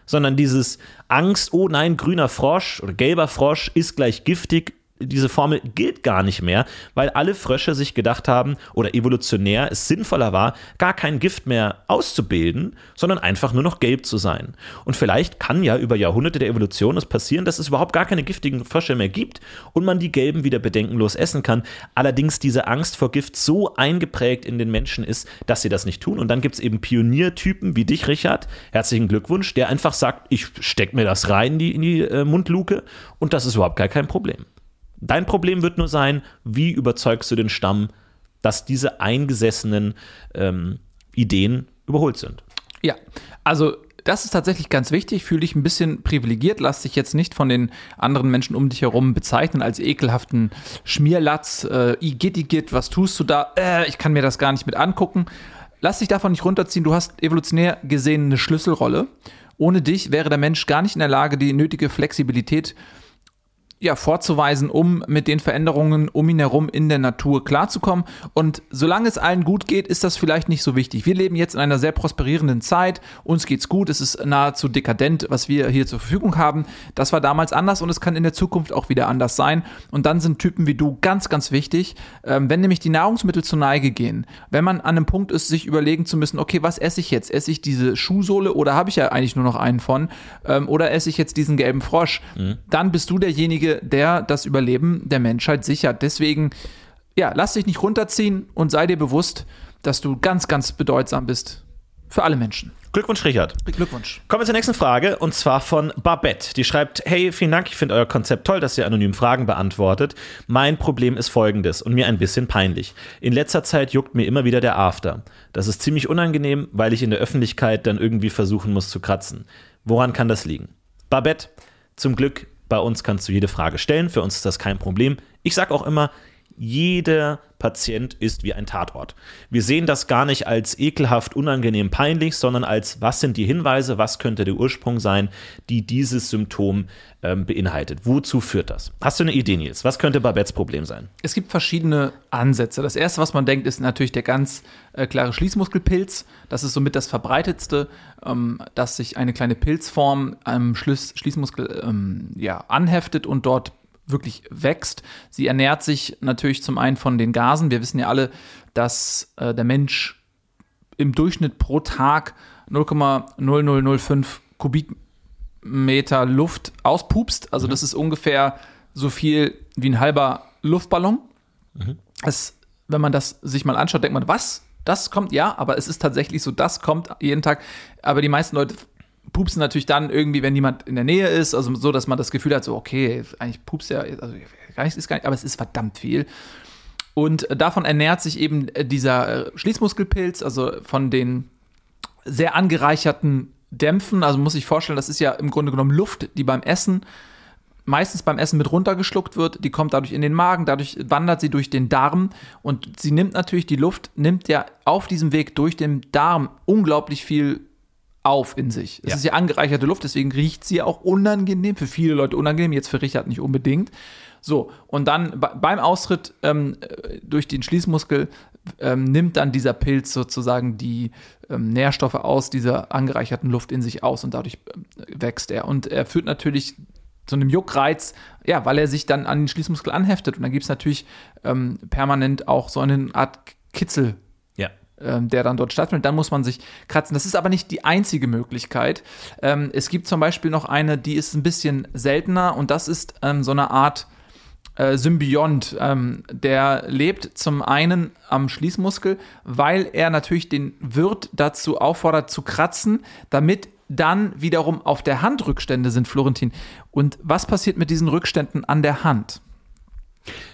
Sondern dieses Angst, oh nein, grüner Frosch oder gelber Frosch ist gleich giftig, diese Formel gilt gar nicht mehr, weil alle Frösche sich gedacht haben oder evolutionär es sinnvoller war, gar kein Gift mehr auszubilden, sondern einfach nur noch gelb zu sein. Und vielleicht kann ja über Jahrhunderte der Evolution es passieren, dass es überhaupt gar keine giftigen Frösche mehr gibt und man die gelben wieder bedenkenlos essen kann. Allerdings diese Angst vor Gift so eingeprägt in den Menschen ist, dass sie das nicht tun. Und dann gibt es eben Pioniertypen wie dich, Richard. Herzlichen Glückwunsch, der einfach sagt, ich steck mir das rein in die, in die äh, Mundluke und das ist überhaupt gar kein Problem. Dein Problem wird nur sein, wie überzeugst du den Stamm, dass diese eingesessenen ähm, Ideen überholt sind. Ja, also das ist tatsächlich ganz wichtig. Fühl dich ein bisschen privilegiert. Lass dich jetzt nicht von den anderen Menschen um dich herum bezeichnen als ekelhaften Schmierlatz. Äh, Igitt, was tust du da? Äh, ich kann mir das gar nicht mit angucken. Lass dich davon nicht runterziehen. Du hast evolutionär gesehen eine Schlüsselrolle. Ohne dich wäre der Mensch gar nicht in der Lage, die nötige Flexibilität ja, vorzuweisen, um mit den Veränderungen um ihn herum in der Natur klarzukommen. Und solange es allen gut geht, ist das vielleicht nicht so wichtig. Wir leben jetzt in einer sehr prosperierenden Zeit. Uns geht's gut. Es ist nahezu dekadent, was wir hier zur Verfügung haben. Das war damals anders und es kann in der Zukunft auch wieder anders sein. Und dann sind Typen wie du ganz, ganz wichtig. Ähm, wenn nämlich die Nahrungsmittel zur Neige gehen, wenn man an einem Punkt ist, sich überlegen zu müssen, okay, was esse ich jetzt? Esse ich diese Schuhsohle oder habe ich ja eigentlich nur noch einen von? Ähm, oder esse ich jetzt diesen gelben Frosch? Dann bist du derjenige, der das Überleben der Menschheit sichert. Deswegen, ja, lass dich nicht runterziehen und sei dir bewusst, dass du ganz, ganz bedeutsam bist für alle Menschen. Glückwunsch, Richard. Glückwunsch. Kommen wir zur nächsten Frage und zwar von Babette. Die schreibt: Hey, vielen Dank, ich finde euer Konzept toll, dass ihr anonym Fragen beantwortet. Mein Problem ist folgendes und mir ein bisschen peinlich. In letzter Zeit juckt mir immer wieder der After. Das ist ziemlich unangenehm, weil ich in der Öffentlichkeit dann irgendwie versuchen muss zu kratzen. Woran kann das liegen? Babette, zum Glück, bei uns kannst du jede Frage stellen. Für uns ist das kein Problem. Ich sage auch immer, jeder Patient ist wie ein Tatort. Wir sehen das gar nicht als ekelhaft, unangenehm, peinlich, sondern als, was sind die Hinweise, was könnte der Ursprung sein, die dieses Symptom ähm, beinhaltet. Wozu führt das? Hast du eine Idee, Nils? Was könnte Babettes Problem sein? Es gibt verschiedene Ansätze. Das erste, was man denkt, ist natürlich der ganz äh, klare Schließmuskelpilz. Das ist somit das verbreitetste, ähm, dass sich eine kleine Pilzform am Schlüss Schließmuskel ähm, ja, anheftet und dort wirklich wächst. Sie ernährt sich natürlich zum einen von den Gasen. Wir wissen ja alle, dass äh, der Mensch im Durchschnitt pro Tag 0,0005 Kubikmeter Luft auspupst. Also das ist ungefähr so viel wie ein halber Luftballon. Es, wenn man das sich mal anschaut, denkt man, was? Das kommt, ja, aber es ist tatsächlich so, das kommt jeden Tag. Aber die meisten Leute pupsen natürlich dann irgendwie, wenn niemand in der Nähe ist, also so, dass man das Gefühl hat, so, okay, eigentlich pupst ja, also gar nichts ist gar nicht, aber es ist verdammt viel. Und davon ernährt sich eben dieser äh, Schließmuskelpilz, also von den sehr angereicherten Dämpfen. Also muss ich vorstellen, das ist ja im Grunde genommen Luft, die beim Essen meistens beim Essen mit runtergeschluckt wird. Die kommt dadurch in den Magen, dadurch wandert sie durch den Darm und sie nimmt natürlich die Luft, nimmt ja auf diesem Weg durch den Darm unglaublich viel auf in sich. Es Ja. ist ja angereicherte Luft, deswegen riecht sie auch unangenehm, für viele Leute unangenehm, jetzt für Richard nicht unbedingt. So, und dann be- beim Austritt ähm, äh, durch den Schließmuskel ähm, nimmt dann dieser Pilz sozusagen die ähm, Nährstoffe aus dieser angereicherten Luft in sich aus und dadurch ähm, wächst er. Und er führt natürlich zu einem Juckreiz, ja, weil er sich dann an den Schließmuskel anheftet. Und dann gibt es natürlich ähm, permanent auch so eine Art Kitzel, der dann dort stattfindet. Dann muss man sich kratzen. Das ist aber nicht die einzige Möglichkeit. Ähm, es gibt zum Beispiel noch eine, die ist ein bisschen seltener und das ist ähm, so eine Art äh, Symbiont. Ähm, der lebt zum einen am Schließmuskel, weil er natürlich den Wirt dazu auffordert zu kratzen, damit dann wiederum auf der Hand Rückstände sind, Florentin. Und was passiert mit diesen Rückständen an der Hand?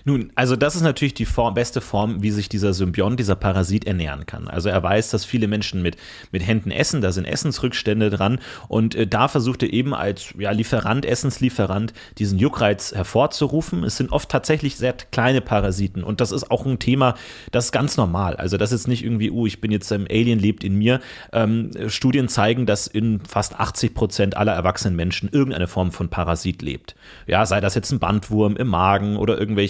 Nun, also das ist natürlich die Form, beste Form, wie sich dieser Symbiont, dieser Parasit ernähren kann. Also er weiß, dass viele Menschen mit, mit Händen essen, da sind Essensrückstände dran und äh, da versucht er eben als ja, Lieferant, Essenslieferant, diesen Juckreiz hervorzurufen. Es sind oft tatsächlich sehr kleine Parasiten und das ist auch ein Thema, das ist ganz normal. Also das ist nicht irgendwie, oh, ich bin jetzt ein Alien, lebt in mir. Ähm, Studien zeigen, dass in fast 80 Prozent aller erwachsenen Menschen irgendeine Form von Parasit lebt. Ja, sei das jetzt ein Bandwurm im Magen oder irgendwelche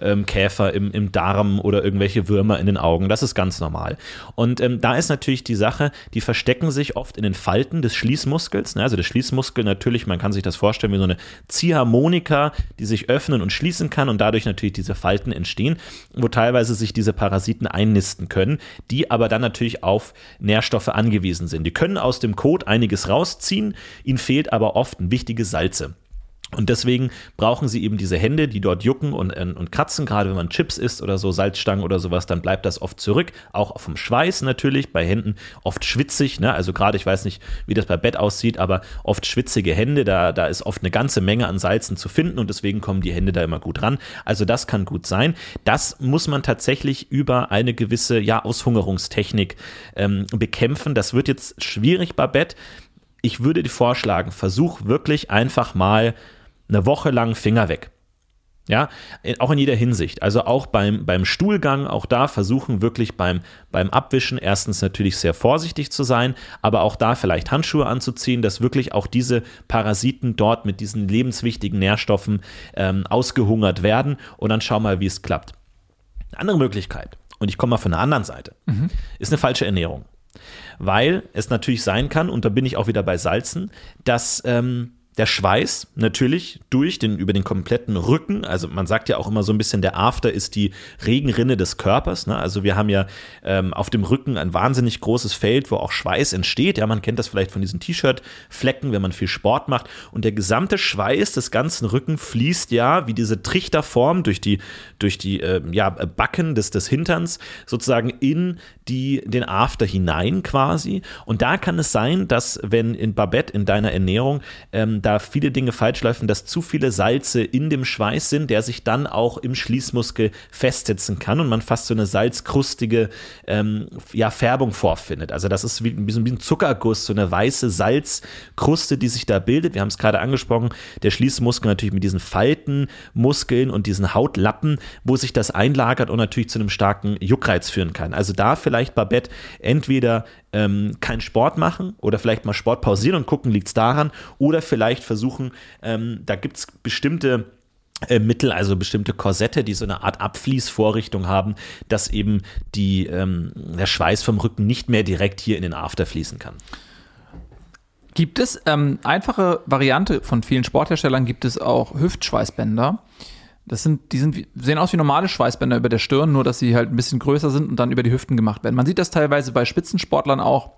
ähm, Käfer im, im Darm oder irgendwelche Würmer in den Augen. Das ist ganz normal. Und ähm, da ist natürlich die Sache, die verstecken sich oft in den Falten des Schließmuskels. Ne? Also der Schließmuskel natürlich, man kann sich das vorstellen wie so eine Ziehharmonika, die sich öffnen und schließen kann und dadurch natürlich diese Falten entstehen, wo teilweise sich diese Parasiten einnisten können, die aber dann natürlich auf Nährstoffe angewiesen sind. Die können aus dem Kot einiges rausziehen, ihnen fehlt aber oft ein wichtige Salze. Und deswegen brauchen sie eben diese Hände, die dort jucken und, äh, und kratzen. Gerade wenn man Chips isst oder so, Salzstangen oder sowas, dann bleibt das oft zurück. Auch vom Schweiß natürlich, bei Händen oft schwitzig. Ne? Also gerade, ich weiß nicht, wie das bei Bett aussieht, aber oft schwitzige Hände, da, da ist oft eine ganze Menge an Salzen zu finden und deswegen kommen die Hände da immer gut ran. Also das kann gut sein. Das muss man tatsächlich über eine gewisse ja, Aushungerungstechnik ähm, bekämpfen. Das wird jetzt schwierig bei Bett. Ich würde dir vorschlagen, versuch wirklich einfach mal eine Woche lang Finger weg. Ja, auch in jeder Hinsicht. Also auch beim, beim Stuhlgang, auch da versuchen wirklich beim, beim Abwischen erstens natürlich sehr vorsichtig zu sein, aber auch da vielleicht Handschuhe anzuziehen, dass wirklich auch diese Parasiten dort mit diesen lebenswichtigen Nährstoffen ähm, ausgehungert werden und dann schau mal, wie es klappt. Eine andere Möglichkeit, und ich komme mal von der anderen Seite, ist eine falsche Ernährung. Weil es natürlich sein kann, und da bin ich auch wieder bei Salzen, dass ähm, der Schweiß natürlich durch den, über den kompletten Rücken, also man sagt ja auch immer so ein bisschen, der After ist die Regenrinne des Körpers. Ne? Also wir haben ja ähm, auf dem Rücken ein wahnsinnig großes Feld, wo auch Schweiß entsteht. Ja, man kennt das vielleicht von diesen T-Shirt-Flecken, wenn man viel Sport macht. Und der gesamte Schweiß des ganzen Rücken fließt ja wie diese Trichterform durch die, durch die ähm, ja, Backen des, des Hinterns sozusagen in die, den After hinein quasi. Und da kann es sein, dass wenn in Babette in deiner Ernährung ähm, da viele Dinge falsch laufen, dass zu viele Salze in dem Schweiß sind, der sich dann auch im Schließmuskel festsetzen kann und man fast so eine salzkrustige ähm, ja, Färbung vorfindet. Also das ist wie, wie so ein Zuckerguss, so eine weiße Salzkruste, die sich da bildet. Wir haben es gerade angesprochen, der Schließmuskel natürlich mit diesen Faltenmuskeln und diesen Hautlappen, wo sich das einlagert und natürlich zu einem starken Juckreiz führen kann. Also da vielleicht Babette entweder ähm, keinen Sport machen oder vielleicht mal Sport pausieren und gucken, liegt es daran oder vielleicht versuchen, ähm, da gibt es bestimmte äh, Mittel, also bestimmte Korsette, die so eine Art Abfließvorrichtung haben, dass eben die, ähm, der Schweiß vom Rücken nicht mehr direkt hier in den After fließen kann. Gibt es ähm, einfache Variante von vielen Sportherstellern gibt es auch Hüftschweißbänder. Das sind, die sind, sehen aus wie normale Schweißbänder über der Stirn, nur dass sie halt ein bisschen größer sind und dann über die Hüften gemacht werden. Man sieht das teilweise bei Spitzensportlern auch.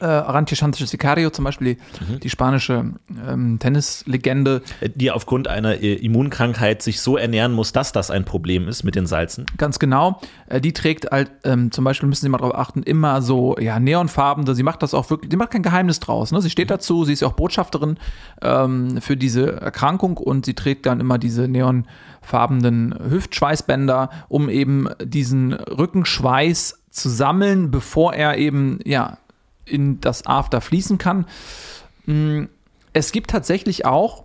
Äh, Arantia Sanchez Vicario zum Beispiel, die, Mhm. die spanische ähm, Tennislegende, Die aufgrund einer äh, Immunkrankheit sich so ernähren muss, dass das ein Problem ist mit den Salzen. ganz genau. Äh, die trägt halt, ähm, zum Beispiel müssen Sie mal darauf achten, immer so ja, Neonfarben. Sie macht das auch wirklich, sie macht kein Geheimnis draus. Ne? Sie steht dazu, sie ist ja auch Botschafterin ähm, für diese Erkrankung und sie trägt dann immer diese neonfarbenen Hüftschweißbänder, um eben diesen Rückenschweiß zu sammeln, bevor er eben ja in das After fließen kann. Mm, Es gibt tatsächlich auch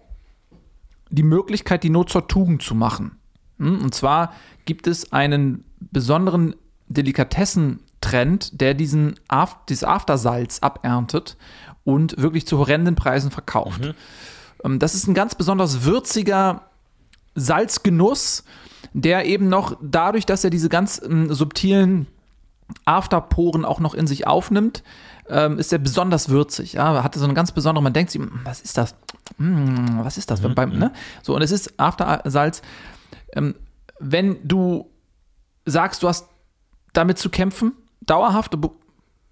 die Möglichkeit, die Not zur Tugend zu machen. Hm, Und zwar gibt es einen besonderen Delikatessentrend, der diesen Af dieses Aftersalz aberntet und wirklich zu horrenden Preisen verkauft. Ähm, Das ist ein ganz besonders würziger Salzgenuss, der eben noch dadurch, dass er diese ganz ähm, subtilen Afterporen auch noch in sich aufnimmt, ähm, ist er besonders würzig. Ja, hatte so eine ganz besondere, man denkt sich, "Mm, was ist das? Mm, was ist das? Beim, ne? So, und es ist Aftersalz. Ähm, wenn du sagst, du hast damit zu kämpfen, dauerhaft,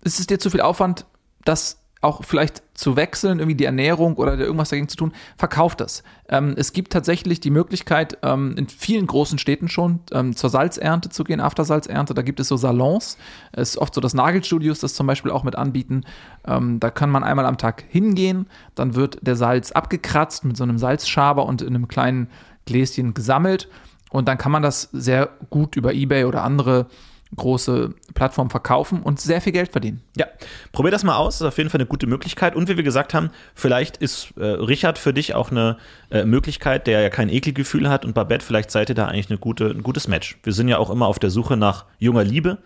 ist es dir zu viel Aufwand, das auch vielleicht zu wechseln, irgendwie die Ernährung oder irgendwas dagegen zu tun, verkauf das. Ähm, es gibt tatsächlich die Möglichkeit, ähm, in vielen großen Städten schon ähm, zur Salzernte zu gehen, Aftersalzernte. Da gibt es so Salons. Es ist oft so, dass Nagelstudios das zum Beispiel auch mit anbieten. Ähm, da kann man einmal am Tag hingehen, dann wird der Salz abgekratzt mit so einem Salzschaber und in einem kleinen Gläschen gesammelt. Und dann kann man das sehr gut über Ebay oder andere große Plattformen verkaufen und sehr viel Geld verdienen. Ja, probier das mal aus, ist auf jeden Fall eine gute Möglichkeit. Und wie wir gesagt haben, vielleicht ist äh, Richard für dich auch eine äh, Möglichkeit, der ja kein Ekelgefühl hat. Und Babette, vielleicht seid ihr da eigentlich eine gute, ein gutes Match. Wir sind ja auch immer auf der Suche nach junger Liebe,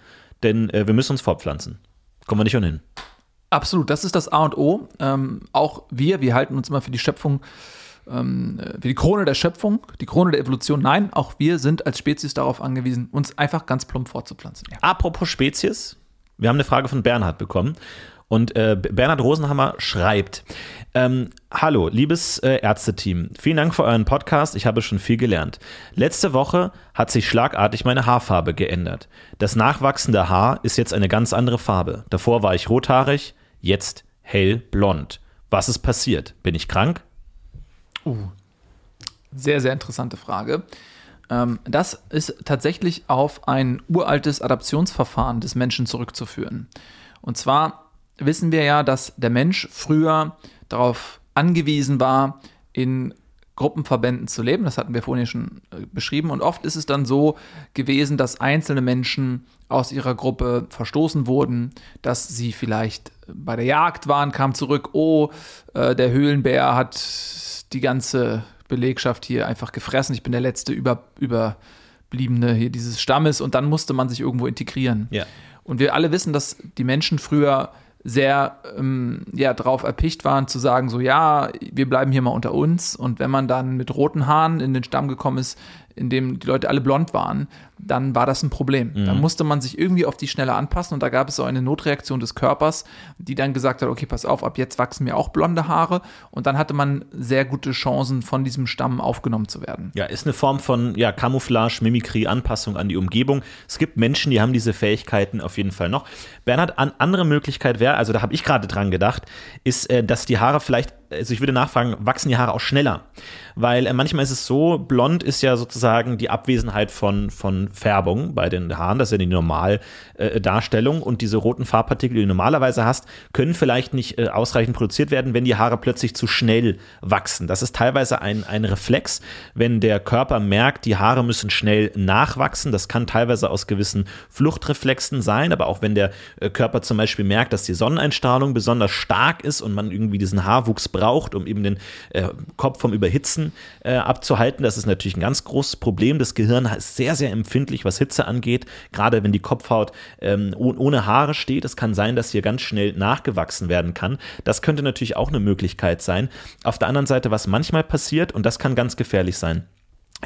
denn äh, wir müssen uns fortpflanzen. Kommen wir nicht ohnehin. Absolut, das ist das A und O. Ähm, auch wir, wir halten uns immer für die Schöpfung, ähm, äh, für die Krone der Schöpfung, die Krone der Evolution. Nein, auch wir sind als Spezies darauf angewiesen, uns einfach ganz plump fortzupflanzen. Ja. Apropos Spezies, wir haben eine Frage von Bernhard bekommen. Und äh, Bernhard Rosenhammer schreibt: ähm, Hallo, liebes äh, Ärzteteam, vielen Dank für euren Podcast. Ich habe schon viel gelernt. Letzte Woche hat sich schlagartig meine Haarfarbe geändert. Das nachwachsende Haar ist jetzt eine ganz andere Farbe. Davor war ich rothaarig, jetzt hellblond. Was ist passiert? Bin ich krank? Sehr, sehr interessante Frage. Ähm, das ist tatsächlich auf ein uraltes Adaptionsverfahren des Menschen zurückzuführen. Und zwar wissen wir ja, dass der Mensch früher darauf angewiesen war, in Gruppenverbänden zu leben. Das hatten wir vorhin schon äh, beschrieben. Und oft ist es dann so gewesen, dass einzelne Menschen aus ihrer Gruppe verstoßen wurden, dass sie vielleicht bei der Jagd waren, kam zurück, oh, äh, der Höhlenbär hat die ganze Belegschaft hier einfach gefressen. Ich bin der letzte über, Überbliebene hier dieses Stammes und dann musste man sich irgendwo integrieren. Ja. Und wir alle wissen, dass die Menschen früher sehr ähm, ja, drauf erpicht waren, zu sagen, so ja, wir bleiben hier mal unter uns. Und wenn man dann mit roten Haaren in den Stamm gekommen ist, in dem die Leute alle blond waren, dann war das ein Problem. Dann musste man sich irgendwie auf die Schnelle anpassen und da gab es so eine Notreaktion des Körpers, die dann gesagt hat, okay, pass auf, ab jetzt wachsen mir auch blonde Haare und dann hatte man sehr gute Chancen, von diesem Stamm aufgenommen zu werden. Ja, ist eine Form von ja, Camouflage, Mimikrie, Anpassung an die Umgebung. Es gibt Menschen, die haben diese Fähigkeiten auf jeden Fall noch. Bernhard, an andere Möglichkeit wäre, also da habe ich gerade dran gedacht, ist, äh, dass die Haare vielleicht, also ich würde nachfragen, wachsen die Haare auch schneller? Weil äh, manchmal ist es so, blond ist ja sozusagen die Abwesenheit von, von Färbung bei den Haaren, das ist ja die Normaldarstellung und diese roten Farbpartikel, die du normalerweise hast, können vielleicht nicht äh, ausreichend produziert werden, wenn die Haare plötzlich zu schnell wachsen. Das ist teilweise ein, ein Reflex, wenn der Körper merkt, die Haare müssen schnell nachwachsen. Das kann teilweise aus gewissen Fluchtreflexen sein, aber auch wenn der äh, Körper zum Beispiel merkt, dass die Sonneneinstrahlung besonders stark ist und man irgendwie diesen Haarwuchs braucht, um eben den äh, Kopf vom Überhitzen äh, abzuhalten. Das ist natürlich ein ganz großes Problem. Das Gehirn ist sehr, sehr empfindlich, was Hitze angeht, gerade wenn die Kopfhaut ähm, oh- ohne Haare steht. Es kann sein, dass hier ganz schnell nachgewachsen werden kann. Das könnte natürlich auch eine Möglichkeit sein. Auf der anderen Seite, was manchmal passiert, und das kann ganz gefährlich sein,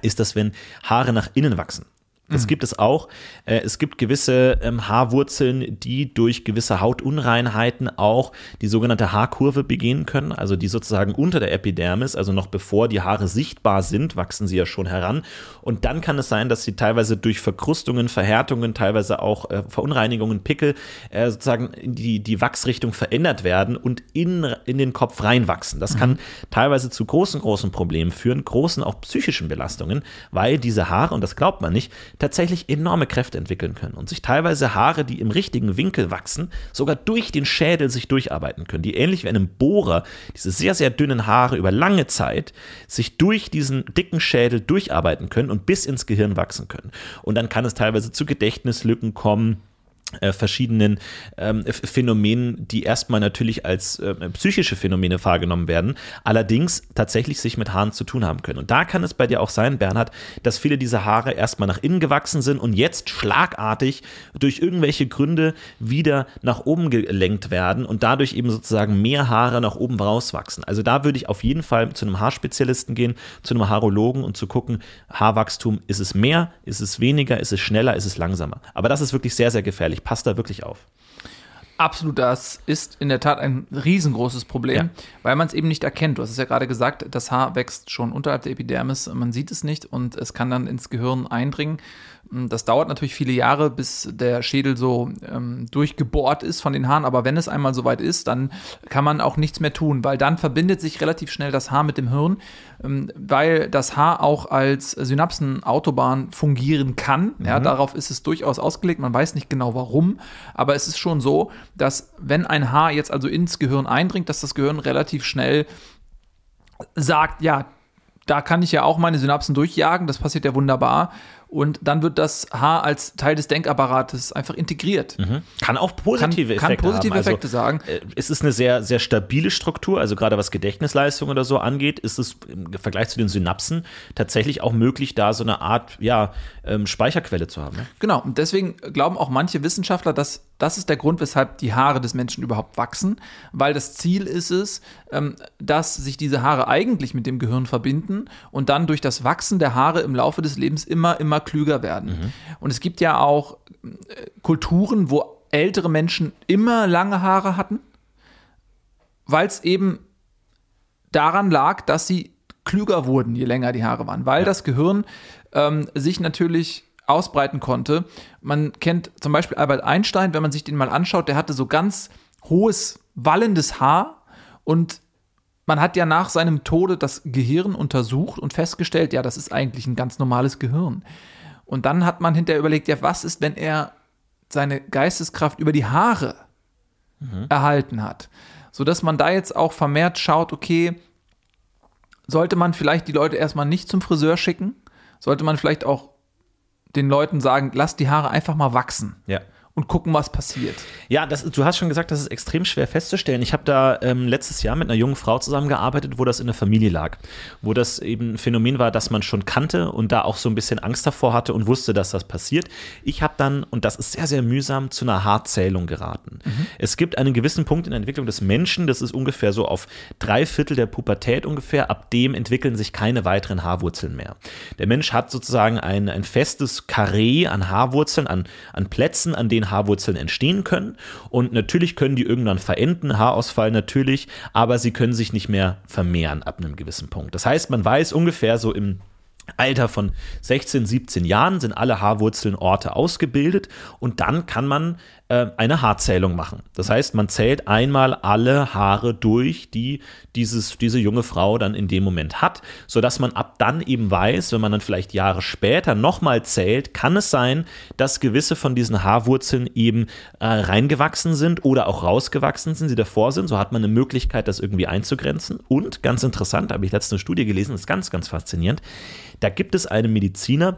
ist, dass wenn Haare nach innen wachsen, Das gibt es auch. Äh, es gibt gewisse ähm, Haarwurzeln, die durch gewisse Hautunreinheiten auch die sogenannte Haarkurve begehen können, also die sozusagen unter der Epidermis, also noch bevor die Haare sichtbar sind, wachsen sie ja schon heran. Und dann kann es sein, dass sie teilweise durch Verkrustungen, Verhärtungen, teilweise auch äh, Verunreinigungen, Pickel, äh, sozusagen die, die Wachsrichtung verändert werden und in, in den Kopf reinwachsen. Das kann teilweise zu großen, großen Problemen führen, großen auch psychischen Belastungen, weil diese Haare, und das glaubt man nicht, tatsächlich enorme Kräfte entwickeln können und sich teilweise Haare, die im richtigen Winkel wachsen, sogar durch den Schädel sich durcharbeiten können, die ähnlich wie einem Bohrer diese sehr, sehr dünnen Haare über lange Zeit sich durch diesen dicken Schädel durcharbeiten können und bis ins Gehirn wachsen können. Und dann kann es teilweise zu Gedächtnislücken kommen, äh, verschiedenen ähm, Phänomenen, die erstmal natürlich als äh, psychische Phänomene wahrgenommen werden, allerdings tatsächlich sich mit Haaren zu tun haben können. Und da kann es bei dir auch sein, Bernhard, dass viele dieser Haare erstmal nach innen gewachsen sind und jetzt schlagartig durch irgendwelche Gründe wieder nach oben gelenkt werden und dadurch eben sozusagen mehr Haare nach oben rauswachsen. Also da würde ich auf jeden Fall zu einem Haarspezialisten gehen, zu einem Haarologen und zu gucken, Haarwachstum, ist es mehr, ist es weniger, ist es schneller, ist es langsamer. Aber das ist wirklich sehr, sehr gefährlich. Passt da wirklich auf. Absolut, das ist in der Tat ein riesengroßes Problem, Ja. weil man es eben nicht erkennt. Du hast es ja gerade gesagt, das Haar wächst schon unterhalb der Epidermis, man sieht es nicht und es kann dann ins Gehirn eindringen. Das dauert natürlich viele Jahre, bis der Schädel so ähm, durchgebohrt ist von den Haaren, aber wenn es einmal soweit ist, dann kann man auch nichts mehr tun, weil dann verbindet sich relativ schnell das Haar mit dem Hirn, ähm, weil das Haar auch als Synapsenautobahn fungieren kann. Ja, darauf ist es durchaus ausgelegt, man weiß nicht genau warum, aber es ist schon so, dass wenn ein Haar jetzt also ins Gehirn eindringt, dass das Gehirn relativ schnell sagt, ja, da kann ich ja auch meine Synapsen durchjagen, das passiert ja wunderbar. Und dann wird das Haar als Teil des Denkapparates einfach integriert. Kann auch positive Kann- kann Effekte positive haben. Effekte sagen. äh, Es ist eine sehr, sehr stabile Struktur, also gerade was Gedächtnisleistung oder so angeht, ist es im Vergleich zu den Synapsen tatsächlich auch möglich, da so eine Art ja, ähm, Speicherquelle zu haben. Ne? Genau, und deswegen glauben auch manche Wissenschaftler, dass das ist der Grund, weshalb die Haare des Menschen überhaupt wachsen, weil das Ziel ist es, ähm, dass sich diese Haare eigentlich mit dem Gehirn verbinden und dann durch das Wachsen der Haare im Laufe des Lebens immer, immer klüger werden. Und es gibt ja auch äh, Kulturen, wo ältere Menschen immer lange Haare hatten, weil es eben daran lag, dass sie klüger wurden, je länger die Haare waren, weil das Gehirn ähm, sich natürlich ausbreiten konnte. Man kennt zum Beispiel Albert Einstein, wenn man sich den mal anschaut, der hatte so ganz hohes, wallendes Haar und man hat ja nach seinem Tode das Gehirn untersucht und festgestellt, ja, das ist eigentlich ein ganz normales Gehirn. Und dann hat man hinterher überlegt, ja, was ist, wenn er seine Geisteskraft über die Haare erhalten hat? Sodass man da jetzt auch vermehrt schaut, okay, sollte man vielleicht die Leute erstmal nicht zum Friseur schicken? Sollte man vielleicht auch den Leuten sagen, lass die Haare einfach mal wachsen Ja. Und gucken, was passiert? Ja, das, du hast schon gesagt, das ist extrem schwer festzustellen. Ich habe da ähm, letztes Jahr mit einer jungen Frau zusammengearbeitet, wo das in der Familie lag. Wo das eben ein Phänomen war, das man schon kannte und da auch so ein bisschen Angst davor hatte und wusste, dass das passiert. Ich habe dann, und das ist sehr, sehr mühsam, zu einer Haarzählung geraten. Es gibt einen gewissen Punkt in der Entwicklung des Menschen, das ist ungefähr so auf drei Viertel der Pubertät ungefähr, ab dem entwickeln sich keine weiteren Haarwurzeln mehr. Der Mensch hat sozusagen ein, ein festes Karree an Haarwurzeln, an, an Plätzen, an denen Haarwurzeln entstehen können. Und natürlich können die irgendwann verenden, Haarausfall natürlich, aber sie können sich nicht mehr vermehren ab einem gewissen Punkt. Das heißt, man weiß ungefähr so im Alter von 16, 17 Jahren sind alle Haarwurzelnorte ausgebildet und dann kann man äh, eine Haarzählung machen. Das heißt, man zählt einmal alle Haare durch, die dieses, diese junge Frau dann in dem Moment hat, sodass man ab dann eben weiß, wenn man dann vielleicht Jahre später nochmal zählt, kann es sein, dass gewisse von diesen Haarwurzeln eben äh, reingewachsen sind oder auch rausgewachsen sind, sie davor sind. So hat man eine Möglichkeit, das irgendwie einzugrenzen. Und ganz interessant, habe ich letzte Studie gelesen, ist ganz, ganz faszinierend. Da gibt es einen Mediziner,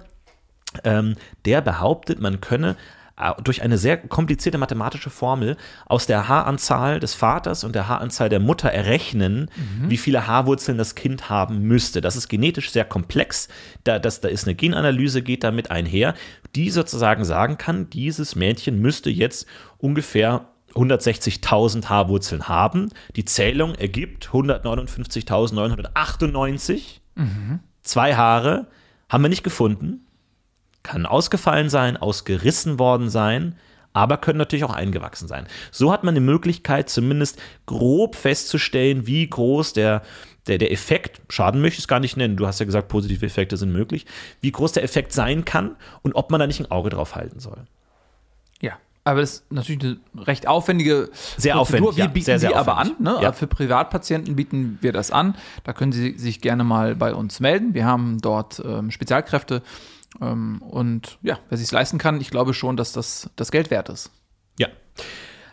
ähm, der behauptet, man könne durch eine sehr komplizierte mathematische Formel aus der Haaranzahl des Vaters und der Haaranzahl der Mutter errechnen, wie viele Haarwurzeln das Kind haben müsste. Das ist genetisch sehr komplex. Da, das, da ist eine Genanalyse, geht damit einher, die sozusagen sagen kann, dieses Mädchen müsste jetzt ungefähr 160.000 Haarwurzeln haben. Die Zählung ergibt 159.998. Zwei Haare haben wir nicht gefunden. Kann ausgefallen sein, ausgerissen worden sein, aber können natürlich auch eingewachsen sein. So hat man die Möglichkeit, zumindest grob festzustellen, wie groß der, der, der Effekt, Schaden möchte ich es gar nicht nennen, du hast ja gesagt, positive Effekte sind möglich, wie groß der Effekt sein kann und ob man da nicht ein Auge drauf halten soll. Ja. Aber das ist natürlich eine recht aufwendige Sehr Prozedur. aufwendig, Wir ja. bieten Sehr, sehr sie aber aufwendig. an. Ne? Ja. Für Privatpatienten bieten wir das an. Da können Sie sich gerne mal bei uns melden. Wir haben dort ähm, Spezialkräfte. Ähm, und ja, wer sich leisten kann, ich glaube schon, dass das das Geld wert ist. Ja.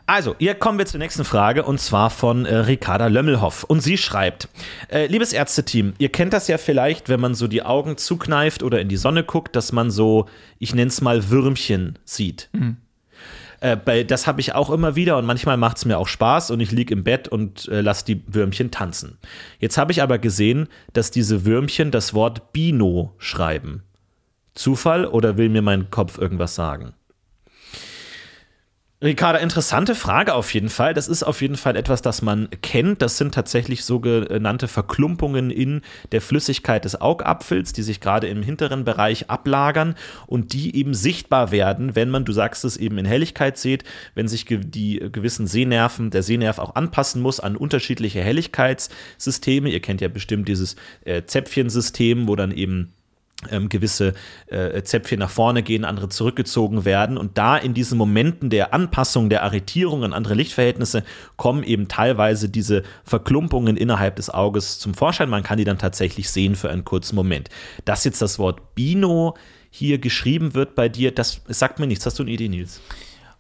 Also, hier kommen wir zur nächsten Frage und zwar von äh, Ricarda Lömmelhoff. Und sie schreibt: äh, Liebes Ärzteteam, ihr kennt das ja vielleicht, wenn man so die Augen zukneift oder in die Sonne guckt, dass man so, ich nenne es mal Würmchen sieht. Äh, bei, das habe ich auch immer wieder und manchmal macht es mir auch Spaß und ich liege im Bett und äh, lasse die Würmchen tanzen. Jetzt habe ich aber gesehen, dass diese Würmchen das Wort Bino schreiben. Zufall oder will mir mein Kopf irgendwas sagen? Ricarda, interessante Frage auf jeden Fall. Das ist auf jeden Fall etwas, das man kennt. Das sind tatsächlich sogenannte Verklumpungen in der Flüssigkeit des Augapfels, die sich gerade im hinteren Bereich ablagern und die eben sichtbar werden, wenn man, du sagst es, eben in Helligkeit sieht, wenn sich die gewissen Sehnerven, der Sehnerv auch anpassen muss an unterschiedliche Helligkeitssysteme. Ihr kennt ja bestimmt dieses äh, Zäpfchensystem, wo dann eben ähm, gewisse äh, Zäpfchen nach vorne gehen, andere zurückgezogen werden. Und da in diesen Momenten der Anpassung, der Arretierung an andere Lichtverhältnisse kommen eben teilweise diese Verklumpungen innerhalb des Auges zum Vorschein. Man kann die dann tatsächlich sehen für einen kurzen Moment. Dass jetzt das Wort Bino hier geschrieben wird bei dir, das sagt mir nichts. Hast du eine Idee, Nils?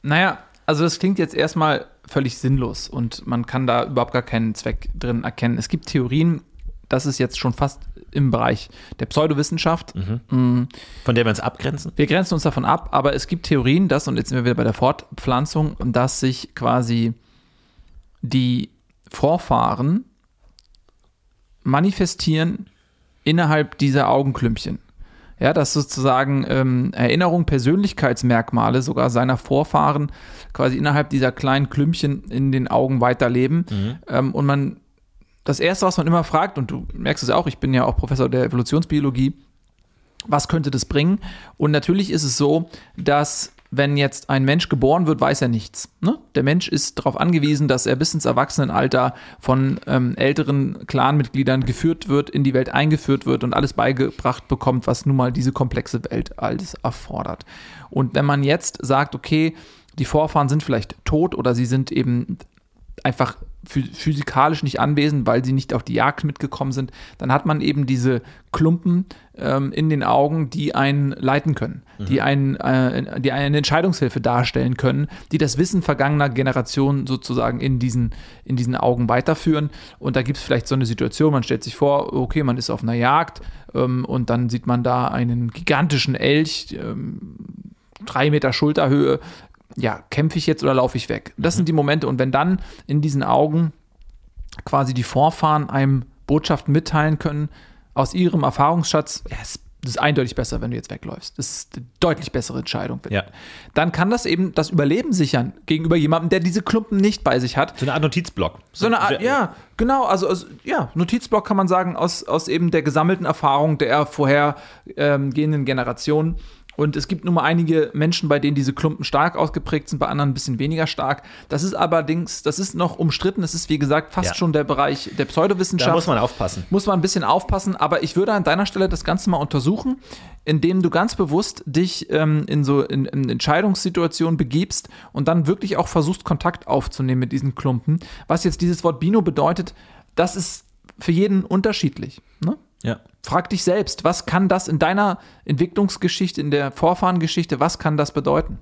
Naja, also das klingt jetzt erstmal völlig sinnlos und man kann da überhaupt gar keinen Zweck drin erkennen. Es gibt Theorien, das ist jetzt schon fast im Bereich der Pseudowissenschaft. Von der wir uns abgrenzen? Wir grenzen uns davon ab, aber es gibt Theorien, dass, und jetzt sind wir wieder bei der Fortpflanzung, dass sich quasi die Vorfahren manifestieren innerhalb dieser Augenklümpchen. Ja, dass sozusagen ähm, Erinnerung, Persönlichkeitsmerkmale sogar seiner Vorfahren quasi innerhalb dieser kleinen Klümpchen in den Augen weiterleben. Ähm, und man, das Erste, was man immer fragt, und du merkst es auch, ich bin ja auch Professor der Evolutionsbiologie, was könnte das bringen? Und natürlich ist es so, dass wenn jetzt ein Mensch geboren wird, weiß er nichts. Ne? Der Mensch ist darauf angewiesen, dass er bis ins Erwachsenenalter von ähm, älteren Clanmitgliedern geführt wird, in die Welt eingeführt wird und alles beigebracht bekommt, was nun mal diese komplexe Welt alles erfordert. Und wenn man jetzt sagt, okay, die Vorfahren sind vielleicht tot oder sie sind eben einfach physikalisch nicht anwesend, weil sie nicht auf die Jagd mitgekommen sind, dann hat man eben diese Klumpen ähm, in den Augen, die einen leiten können, die, einen, äh, die eine Entscheidungshilfe darstellen können, die das Wissen vergangener Generationen sozusagen in diesen, in diesen Augen weiterführen. Und da gibt es vielleicht so eine Situation, man stellt sich vor, okay, man ist auf einer Jagd ähm, und dann sieht man da einen gigantischen Elch, ähm, drei Meter Schulterhöhe, ja, kämpfe ich jetzt oder laufe ich weg? Das sind die Momente. Und wenn dann in diesen Augen quasi die Vorfahren einem Botschaften mitteilen können, aus ihrem Erfahrungsschatz, ja, es das ist eindeutig besser, wenn du jetzt wegläufst. Das ist eine deutlich bessere Entscheidung. Ja. Dann kann das eben das Überleben sichern gegenüber jemandem, der diese Klumpen nicht bei sich hat. So eine Art Notizblock. So eine Art, ja, genau, also, also ja, Notizblock kann man sagen, aus, aus eben der gesammelten Erfahrung der vorhergehenden Generationen. Und es gibt nun mal einige Menschen, bei denen diese Klumpen stark ausgeprägt sind, bei anderen ein bisschen weniger stark. Das ist allerdings, das ist noch umstritten. Das ist, wie gesagt, fast Ja. schon der Bereich der Pseudowissenschaft Da muss man aufpassen. muss man ein bisschen aufpassen, aber ich würde an deiner Stelle das Ganze mal untersuchen, indem du ganz bewusst dich ähm, in so in, in Entscheidungssituationen begibst und dann wirklich auch versuchst, Kontakt aufzunehmen mit diesen Klumpen. Was jetzt dieses Wort Bino bedeutet, das ist für jeden unterschiedlich. Ne? Ja. Frag dich selbst, was kann das in deiner Entwicklungsgeschichte, in der Vorfahrengeschichte, was kann das bedeuten?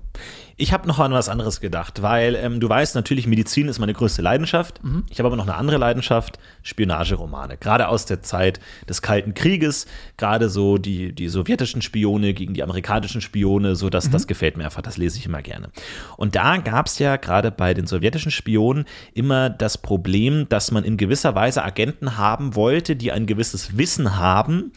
Ich habe noch an was anderes gedacht, weil ähm, du weißt, natürlich Medizin ist meine größte Leidenschaft. Ich habe aber noch eine andere Leidenschaft, Spionageromane. Gerade aus der Zeit des Kalten Krieges, gerade so die, die sowjetischen Spione gegen die amerikanischen Spione, so dass das gefällt mir einfach, das lese ich immer gerne. Und da gab es ja gerade bei den sowjetischen Spionen immer das Problem, dass man in gewisser Weise Agenten haben wollte, die ein gewisses Wissen haben,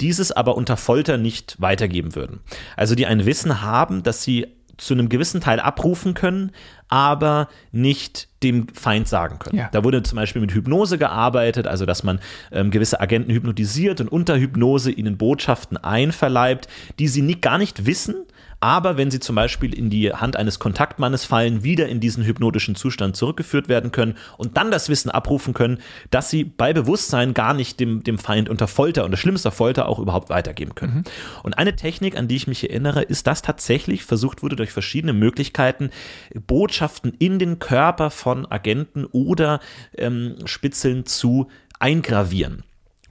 dieses aber unter Folter nicht weitergeben würden. Also die ein Wissen haben, dass sie zu einem gewissen Teil abrufen können, aber nicht dem Feind sagen können. Ja. Da wurde zum Beispiel mit Hypnose gearbeitet, also dass man ähm, gewisse Agenten hypnotisiert und unter Hypnose ihnen Botschaften einverleibt, die sie nie, gar nicht wissen, aber wenn sie zum Beispiel in die Hand eines Kontaktmannes fallen, wieder in diesen hypnotischen Zustand zurückgeführt werden können und dann das Wissen abrufen können, dass sie bei Bewusstsein gar nicht dem, dem Feind unter Folter, unter schlimmster Folter auch überhaupt weitergeben können. Und eine Technik, an die ich mich erinnere, ist, dass tatsächlich versucht wurde, durch verschiedene Möglichkeiten Botschaften in den Körper von Agenten oder ähm, Spitzeln zu eingravieren.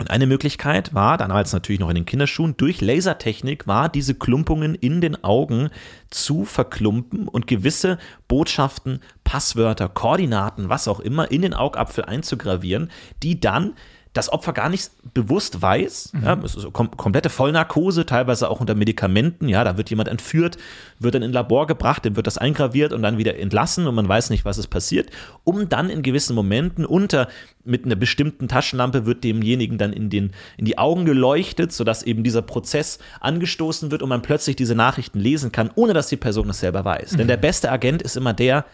Und eine Möglichkeit war, damals natürlich noch in den Kinderschuhen, durch Lasertechnik war diese Klumpungen in den Augen zu verklumpen und gewisse Botschaften, Passwörter, Koordinaten, was auch immer, in den Augapfel einzugravieren, die dann das Opfer gar nicht bewusst weiß. Ja, es ist kom komplette Vollnarkose, teilweise auch unter Medikamenten. Ja, da wird jemand entführt, wird dann in ein Labor gebracht, dem wird das eingraviert und dann wieder entlassen und man weiß nicht, was ist passiert, um dann in gewissen Momenten unter mit einer bestimmten Taschenlampe wird demjenigen dann in, den, in die Augen geleuchtet, sodass eben dieser Prozess angestoßen wird und man plötzlich diese Nachrichten lesen kann, ohne dass die Person es selber weiß. Denn der beste Agent ist immer der,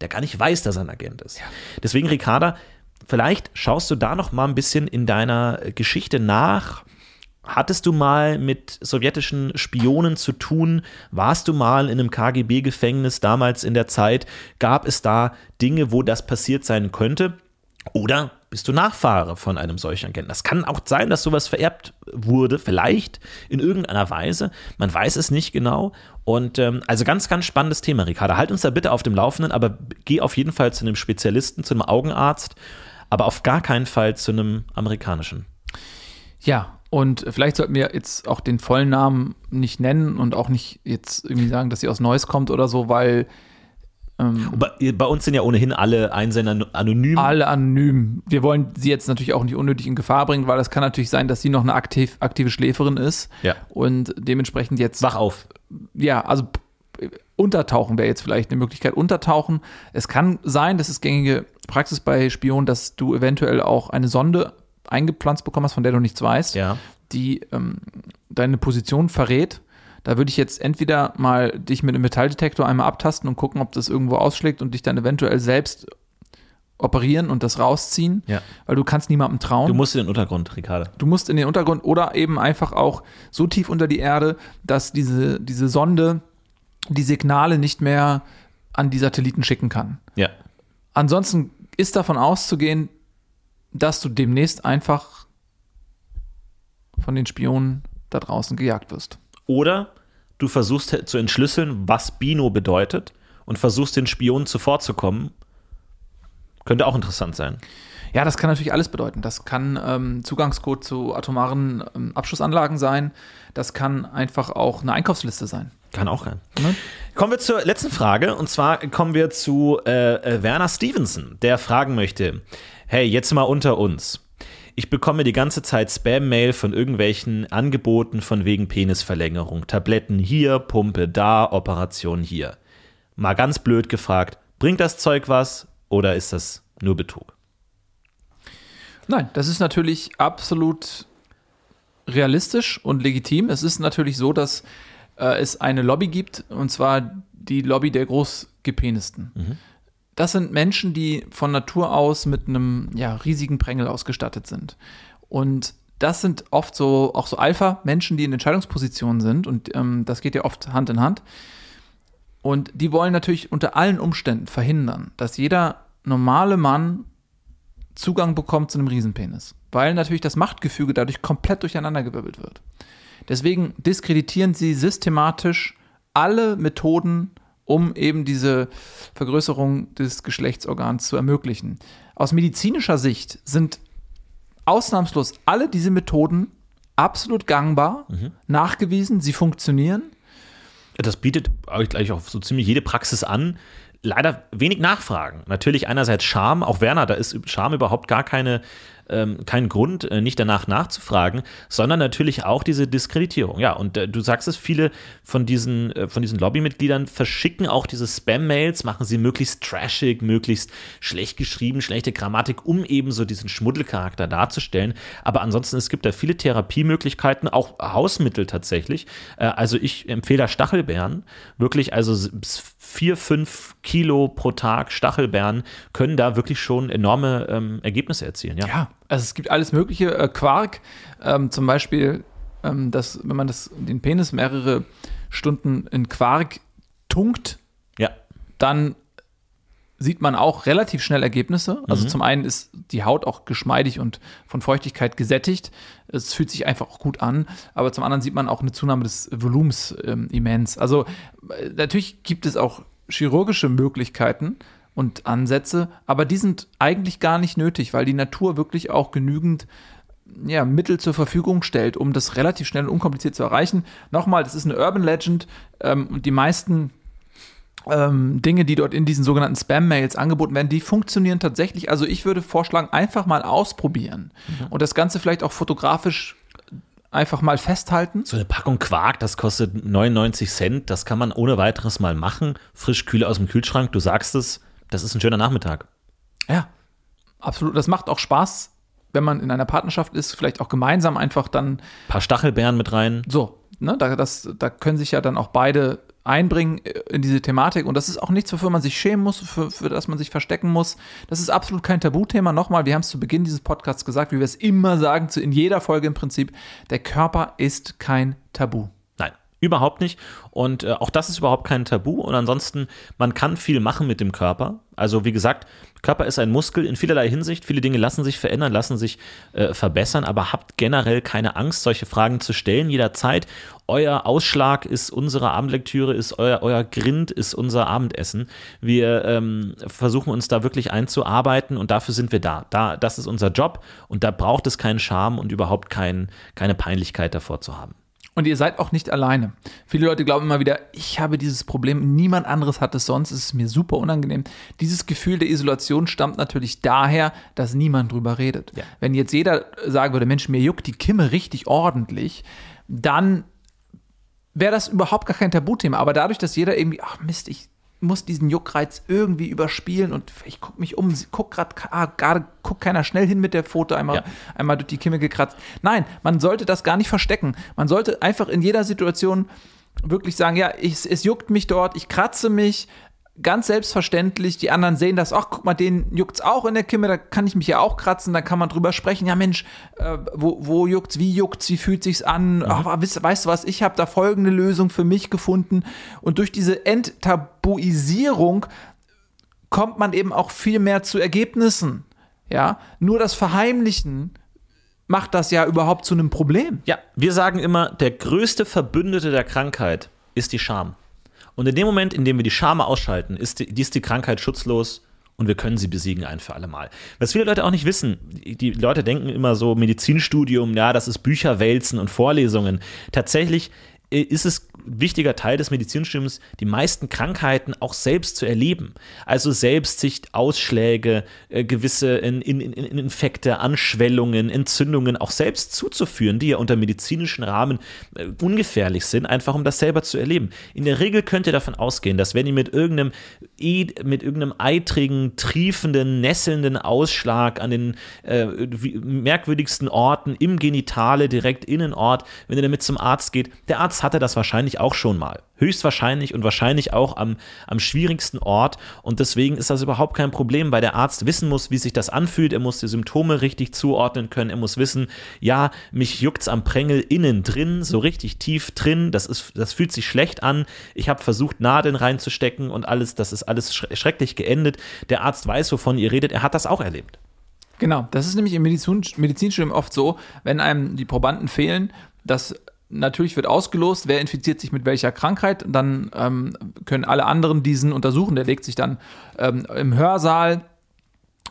der gar nicht weiß, dass er ein Agent ist. Deswegen, Ricarda, vielleicht schaust du da noch mal ein bisschen in deiner Geschichte nach. Hattest du mal mit sowjetischen Spionen zu tun? Warst du mal in einem KGB-Gefängnis damals in der Zeit? Gab es da Dinge, wo das passiert sein könnte? Oder bist du Nachfahre von einem solchen Agenten? Das kann auch sein, dass sowas vererbt wurde, vielleicht in irgendeiner Weise. Man weiß es nicht genau. Und ähm, also ganz, ganz spannendes Thema, Ricarda. Halt uns da bitte auf dem Laufenden, aber geh auf jeden Fall zu einem Spezialisten, zu einem Augenarzt, aber auf gar keinen Fall zu einem amerikanischen. Ja, und vielleicht sollten wir jetzt auch den vollen Namen nicht nennen und auch nicht jetzt irgendwie sagen, dass sie aus Neuss kommt oder so, weil ähm, Bei, bei uns sind ja ohnehin alle Einsender anonym. alle anonym. Wir wollen sie jetzt natürlich auch nicht unnötig in Gefahr bringen, weil es kann natürlich sein, dass sie noch eine aktiv, aktive Schläferin ist Ja. und dementsprechend jetzt Wach auf. ja, also untertauchen wäre jetzt vielleicht eine Möglichkeit. Untertauchen. Es kann sein, das ist gängige Praxis bei Spionen, dass du eventuell auch eine Sonde eingepflanzt bekommen hast, von der du nichts weißt, Ja. die ähm, deine Position verrät. Da würde ich jetzt entweder mal dich mit einem Metalldetektor einmal abtasten und gucken, ob das irgendwo ausschlägt und dich dann eventuell selbst operieren und das rausziehen, Ja. weil du kannst niemandem trauen. Du musst in den Untergrund, Ricarda. Du musst in den Untergrund oder eben einfach auch so tief unter die Erde, dass diese, diese Sonde die Signale nicht mehr an die Satelliten schicken kann. Ja. Ansonsten ist davon auszugehen, dass du demnächst einfach von den Spionen da draußen gejagt wirst. Oder du versuchst zu entschlüsseln, was Bino bedeutet und versuchst den Spionen zuvorzukommen. Könnte auch interessant sein. Ja, das kann natürlich alles bedeuten. Das kann ähm, Zugangscode zu atomaren ähm, Abschlussanlagen sein. Das kann einfach auch eine Einkaufsliste sein. Kann auch rein. Ne? Kommen wir zur letzten Frage und zwar kommen wir zu äh, äh, Werner Stevenson, der fragen möchte: Hey, jetzt mal unter uns. Ich bekomme die ganze Zeit Spam-Mail von irgendwelchen Angeboten von wegen Penisverlängerung. Tabletten hier, Pumpe da, Operation hier. Mal ganz blöd gefragt: Bringt das Zeug was oder ist das nur Betrug? Nein, das ist natürlich absolut realistisch und legitim. Es ist natürlich so, dass äh, es eine Lobby gibt, und zwar die Lobby der Großgepenisten. Das sind Menschen, die von Natur aus mit einem ja, riesigen Prängel ausgestattet sind. Und das sind oft so auch so Alpha-Menschen, die in Entscheidungspositionen sind, und ähm, das geht ja oft Hand in Hand. Und die wollen natürlich unter allen Umständen verhindern, dass jeder normale Mann Zugang bekommt zu einem Riesenpenis. Weil natürlich das Machtgefüge dadurch komplett durcheinandergewirbelt wird. Deswegen diskreditieren sie systematisch alle Methoden, um eben diese Vergrößerung des Geschlechtsorgans zu ermöglichen. Aus medizinischer Sicht sind ausnahmslos alle diese Methoden absolut gangbar, nachgewiesen, sie funktionieren. Das bietet gleich auch so ziemlich jede Praxis an. Leider wenig Nachfragen. Natürlich einerseits Scham, auch Werner, da ist Scham überhaupt gar keine ähm, kein Grund, äh, nicht danach nachzufragen, sondern natürlich auch diese Diskreditierung. Ja, und äh, du sagst es, viele von diesen, äh, von diesen Lobbymitgliedern verschicken auch diese Spam-Mails, machen sie möglichst trashig, möglichst schlecht geschrieben, schlechte Grammatik, um eben so diesen Schmuddelcharakter darzustellen. Aber ansonsten, es gibt da viele Therapiemöglichkeiten, auch Hausmittel tatsächlich. Äh, also ich empfehle Stachelbeeren, wirklich also vier, fünf Kilo pro Tag Stachelbeeren können da wirklich schon enorme ähm, Ergebnisse erzielen. Ja. Ja, also es gibt alles mögliche. Äh, Quark, ähm, zum Beispiel, ähm, dass, wenn man das, den Penis mehrere Stunden in Quark tunkt, ja. dann sieht man auch relativ schnell Ergebnisse. Also Mhm. zum einen ist die Haut auch geschmeidig und von Feuchtigkeit gesättigt. Es fühlt sich einfach auch gut an. Aber zum anderen sieht man auch eine Zunahme des Volumens ähm, immens. Also äh, natürlich gibt es auch chirurgische Möglichkeiten und Ansätze, aber die sind eigentlich gar nicht nötig, weil die Natur wirklich auch genügend ja, Mittel zur Verfügung stellt, um das relativ schnell und unkompliziert zu erreichen. Nochmal, das ist eine Urban Legend ähm, und die meisten ähm, Dinge, die dort in diesen sogenannten Spam-Mails angeboten werden, die funktionieren tatsächlich. Also ich würde vorschlagen, einfach mal ausprobieren und das Ganze vielleicht auch fotografisch einfach mal festhalten. So eine Packung Quark, das kostet 99 Cent, das kann man ohne weiteres mal machen. Frisch kühl aus dem Kühlschrank, du sagst es, das ist ein schöner Nachmittag. Ja, absolut. Das macht auch Spaß, wenn man in einer Partnerschaft ist, vielleicht auch gemeinsam einfach dann Ein paar Stachelbeeren mit rein. so, ne, da, das, da können sich ja dann auch beide einbringen äh, in diese Thematik und das ist auch nichts, wofür man sich schämen muss, für, für das man sich verstecken muss. Das ist absolut kein Tabuthema. Nochmal, wir haben es zu Beginn dieses Podcasts gesagt, wie wir es immer sagen, zu, in jeder Folge im Prinzip, der Körper ist kein Tabu. Nein, überhaupt nicht. Und äh, auch das ist überhaupt kein Tabu. Und ansonsten, man kann viel machen mit dem Körper. Also wie gesagt, Körper ist ein Muskel in vielerlei Hinsicht. Viele Dinge lassen sich verändern, lassen sich äh, verbessern, aber habt generell keine Angst, solche Fragen zu stellen jederzeit. Euer Ausschlag ist unsere Abendlektüre, ist euer, euer Grind ist unser Abendessen. Wir ähm, versuchen uns da wirklich einzuarbeiten und dafür sind wir da. da. Das ist unser Job und da braucht es keinen Charme und überhaupt kein, keine Peinlichkeit davor zu haben. Und ihr seid auch nicht alleine. Viele Leute glauben immer wieder, ich habe dieses Problem, niemand anderes hat es sonst, es ist mir super unangenehm. Dieses Gefühl der Isolation stammt natürlich daher, dass niemand drüber redet. Ja. Wenn jetzt jeder sagen würde, Mensch, mir juckt die Kimme richtig ordentlich, dann wäre das überhaupt gar kein Tabuthema. Aber dadurch, dass jeder irgendwie, ach Mist, ich muss diesen Juckreiz irgendwie überspielen und ich gucke mich um, guck gerade, ah, gerade guckt keiner schnell hin mit der Foto, einmal, Ja. einmal durch die Kimme gekratzt. Nein, man sollte das gar nicht verstecken. Man sollte einfach in jeder Situation wirklich sagen, ja, ich, es juckt mich dort, ich kratze mich, ganz selbstverständlich. Die anderen sehen das, ach, guck mal, den juckt's auch in der Kimme, da kann ich mich ja auch kratzen, da kann man drüber sprechen. Ja, Mensch, äh, wo, wo juckt's, wie juckt's, wie fühlt sich's an? Ach, weißt, weißt du was, ich habe da folgende Lösung für mich gefunden. Und durch diese Enttabuisierung kommt man eben auch viel mehr zu Ergebnissen. Ja, nur das Verheimlichen macht das ja überhaupt zu einem Problem. Ja, wir sagen immer, der größte Verbündete der Krankheit ist die Scham. Und in dem Moment, in dem wir die Scham ausschalten, ist die, ist die Krankheit schutzlos und wir können sie besiegen ein für alle Mal. Was viele Leute auch nicht wissen, die Leute denken immer so, Medizinstudium, ja, das ist Bücher wälzen und Vorlesungen. Tatsächlich äh, ist es wichtiger Teil des Medizinstudiums, die meisten Krankheiten auch selbst zu erleben. Also selbst sich Ausschläge, äh, gewisse in, in, in in Infekte, Anschwellungen, Entzündungen auch selbst zuzuführen, die ja unter medizinischen Rahmen äh, ungefährlich sind, einfach um das selber zu erleben. In der Regel könnt ihr davon ausgehen, dass wenn ihr mit irgendeinem, e- mit irgendeinem eitrigen, triefenden, nesselnden Ausschlag an den äh, merkwürdigsten Orten im Genitale, direkt Innenort, wenn ihr damit zum Arzt geht, der Arzt hatte das wahrscheinlich auch schon mal. Höchstwahrscheinlich und wahrscheinlich auch am, am schwierigsten Ort. Und deswegen ist das überhaupt kein Problem, weil der Arzt wissen muss, wie sich das anfühlt. Er muss die Symptome richtig zuordnen können. Er muss wissen, ja, mich juckt's am Prängel innen drin, so richtig tief drin. Das, ist, das fühlt sich schlecht an. Ich habe versucht, Nadeln reinzustecken und alles, das ist alles schre- schrecklich geendet. Der Arzt weiß, wovon ihr redet. Er hat das auch erlebt. Genau, das ist nämlich im Medizin, Medizinstudium oft so, wenn einem die Probanden fehlen, dass natürlich wird ausgelost, wer infiziert sich mit welcher Krankheit, dann ähm, können alle anderen diesen untersuchen. Der legt sich dann ähm, im Hörsaal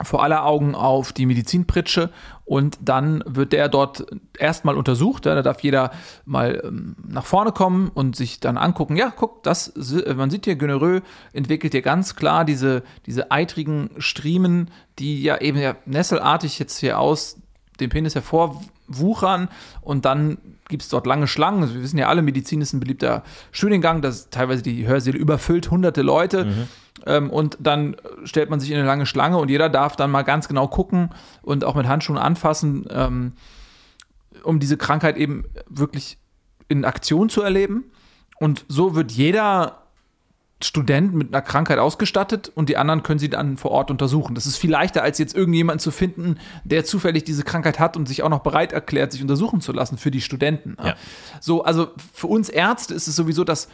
vor aller Augen auf die Medizinpritsche und dann wird der dort erstmal untersucht. Ja, da darf jeder mal ähm, nach vorne kommen und sich dann angucken. Ja, guck, das, si- man sieht hier, Gonorrhoe entwickelt hier ganz klar diese, diese eitrigen Striemen, die ja eben ja nesselartig jetzt hier aus den Penis hervorwuchern und dann gibt es dort lange Schlangen. Also wir wissen ja alle, Medizin ist ein beliebter Studiengang, dass teilweise die Hörsäle überfüllt, hunderte Leute. Mhm. Ähm, und dann stellt man sich in eine lange Schlange und jeder darf dann mal ganz genau gucken und auch mit Handschuhen anfassen, ähm, um diese Krankheit eben wirklich in Aktion zu erleben. Und so wird jeder Student mit einer Krankheit ausgestattet und die anderen können sie dann vor Ort untersuchen. Das ist viel leichter, als jetzt irgendjemanden zu finden, der zufällig diese Krankheit hat und sich auch noch bereit erklärt, sich untersuchen zu lassen für die Studenten. Ja. So, also für uns Ärzte ist es sowieso, dass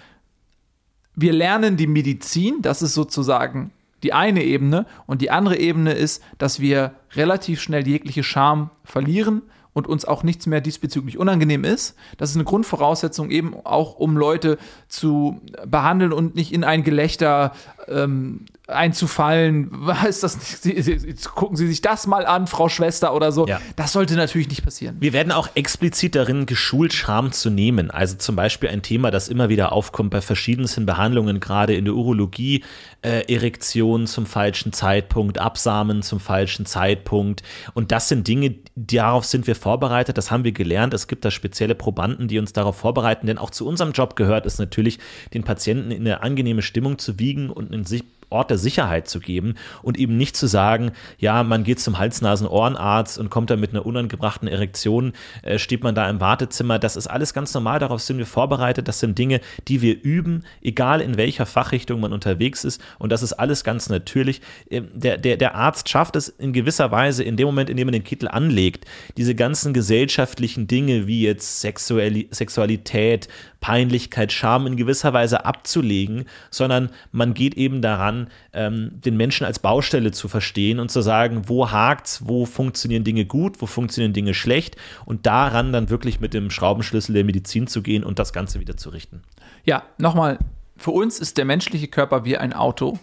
wir lernen die Medizin, das ist sozusagen die eine Ebene und die andere Ebene ist, dass wir relativ schnell jegliche Scham verlieren und uns auch nichts mehr diesbezüglich unangenehm ist. Das ist eine Grundvoraussetzung eben auch, um Leute zu behandeln und nicht in ein Gelächter ähm, einzufallen. [laughs] Was das? Jetzt gucken Sie sich das mal an, Frau Schwester oder so. Ja. Das sollte natürlich nicht passieren. Wir werden auch explizit darin geschult, Scham zu nehmen. Also zum Beispiel ein Thema, das immer wieder aufkommt bei verschiedensten Behandlungen, gerade in der Urologie, äh, Erektion zum falschen Zeitpunkt, Absamen zum falschen Zeitpunkt. Und das sind Dinge, darauf sind wir vorbereitet, das haben wir gelernt. Es gibt da spezielle Probanden, die uns darauf vorbereiten, denn auch zu unserem Job gehört es natürlich, den Patienten in eine angenehme Stimmung zu wiegen und in sich Ort der Sicherheit zu geben und eben nicht zu sagen, ja, man geht zum Hals-Nasen-Ohrenarzt und kommt dann mit einer unangebrachten Erektion, äh, steht man da im Wartezimmer. Das ist alles ganz normal, darauf sind wir vorbereitet. Das sind Dinge, die wir üben, egal in welcher Fachrichtung man unterwegs ist. Und das ist alles ganz natürlich. Ähm, Der, der, der Arzt schafft es in gewisser Weise, in dem Moment, in dem man den Kittel anlegt, diese ganzen gesellschaftlichen Dinge wie jetzt Sexuali Sexualität, Peinlichkeit, Scham in gewisser Weise abzulegen, sondern man geht eben daran, ähm, den Menschen als Baustelle zu verstehen und zu sagen, wo hakt's, wo funktionieren Dinge gut, wo funktionieren Dinge schlecht und daran dann wirklich mit dem Schraubenschlüssel der Medizin zu gehen und das Ganze wieder zu richten. Ja, nochmal, für uns ist der menschliche Körper wie ein Auto.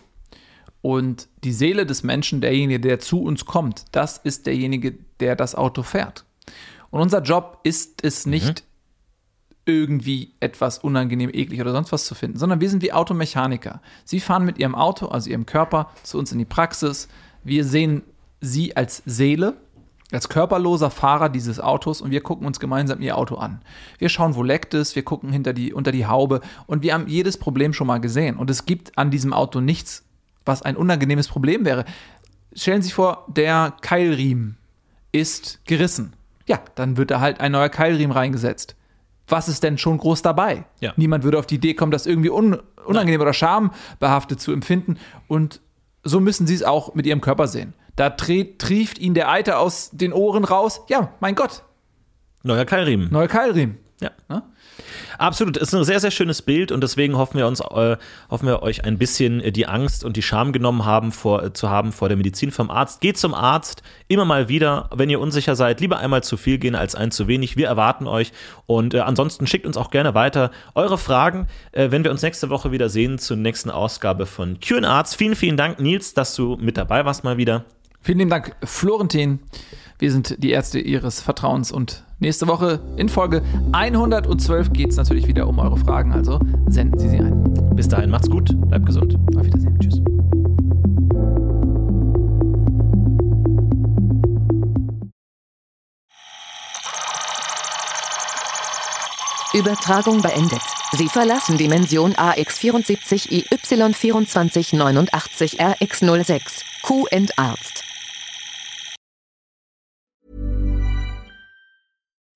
Und die Seele des Menschen, derjenige, der zu uns kommt, das ist derjenige, der das Auto fährt. Und unser Job ist es nicht, irgendwie etwas unangenehm, eklig oder sonst was zu finden, sondern wir sind wie Automechaniker. Sie fahren mit ihrem Auto, also ihrem Körper, zu uns in die Praxis. Wir sehen sie als Seele, als körperloser Fahrer dieses Autos und wir gucken uns gemeinsam ihr Auto an. Wir schauen, wo leckt es, wir gucken hinter die, unter die Haube und wir haben jedes Problem schon mal gesehen. Und es gibt an diesem Auto nichts, was ein unangenehmes Problem wäre. Stellen Sie sich vor, der Keilriemen ist gerissen. Ja, dann wird da halt ein neuer Keilriemen reingesetzt. Was ist denn schon groß dabei? Ja. Niemand würde auf die Idee kommen, das irgendwie un unangenehm oder schambehaftet zu empfinden. Und so müssen Sie es auch mit Ihrem Körper sehen. Da trieft Ihnen der Eiter aus den Ohren raus. Ja, mein Gott, Neuer Keilriemen. neuer Keilriemen. Ja. Ne? Absolut, ist ein sehr, sehr schönes Bild und deswegen hoffen wir uns, äh, hoffen wir euch ein bisschen äh, die Angst und die Scham genommen haben vor, äh, zu haben vor der Medizin vom Arzt. Geht zum Arzt, immer mal wieder, wenn ihr unsicher seid, lieber einmal zu viel gehen als ein zu wenig. Wir erwarten euch und äh, ansonsten schickt uns auch gerne weiter eure Fragen, äh, wenn wir uns nächste Woche wieder sehen zur nächsten Ausgabe von Q Arzt. Vielen, vielen Dank, Nils, dass du mit dabei warst mal wieder. Vielen lieben Dank, Florentin. Wir sind die Ärzte Ihres Vertrauens und nächste Woche in Folge 112 geht es natürlich wieder um eure Fragen, also senden Sie sie ein. Bis dahin, macht's gut, bleibt gesund. Auf Wiedersehen. Tschüss. Übertragung beendet. Sie verlassen Dimension AX74 IY2489 RX06. Q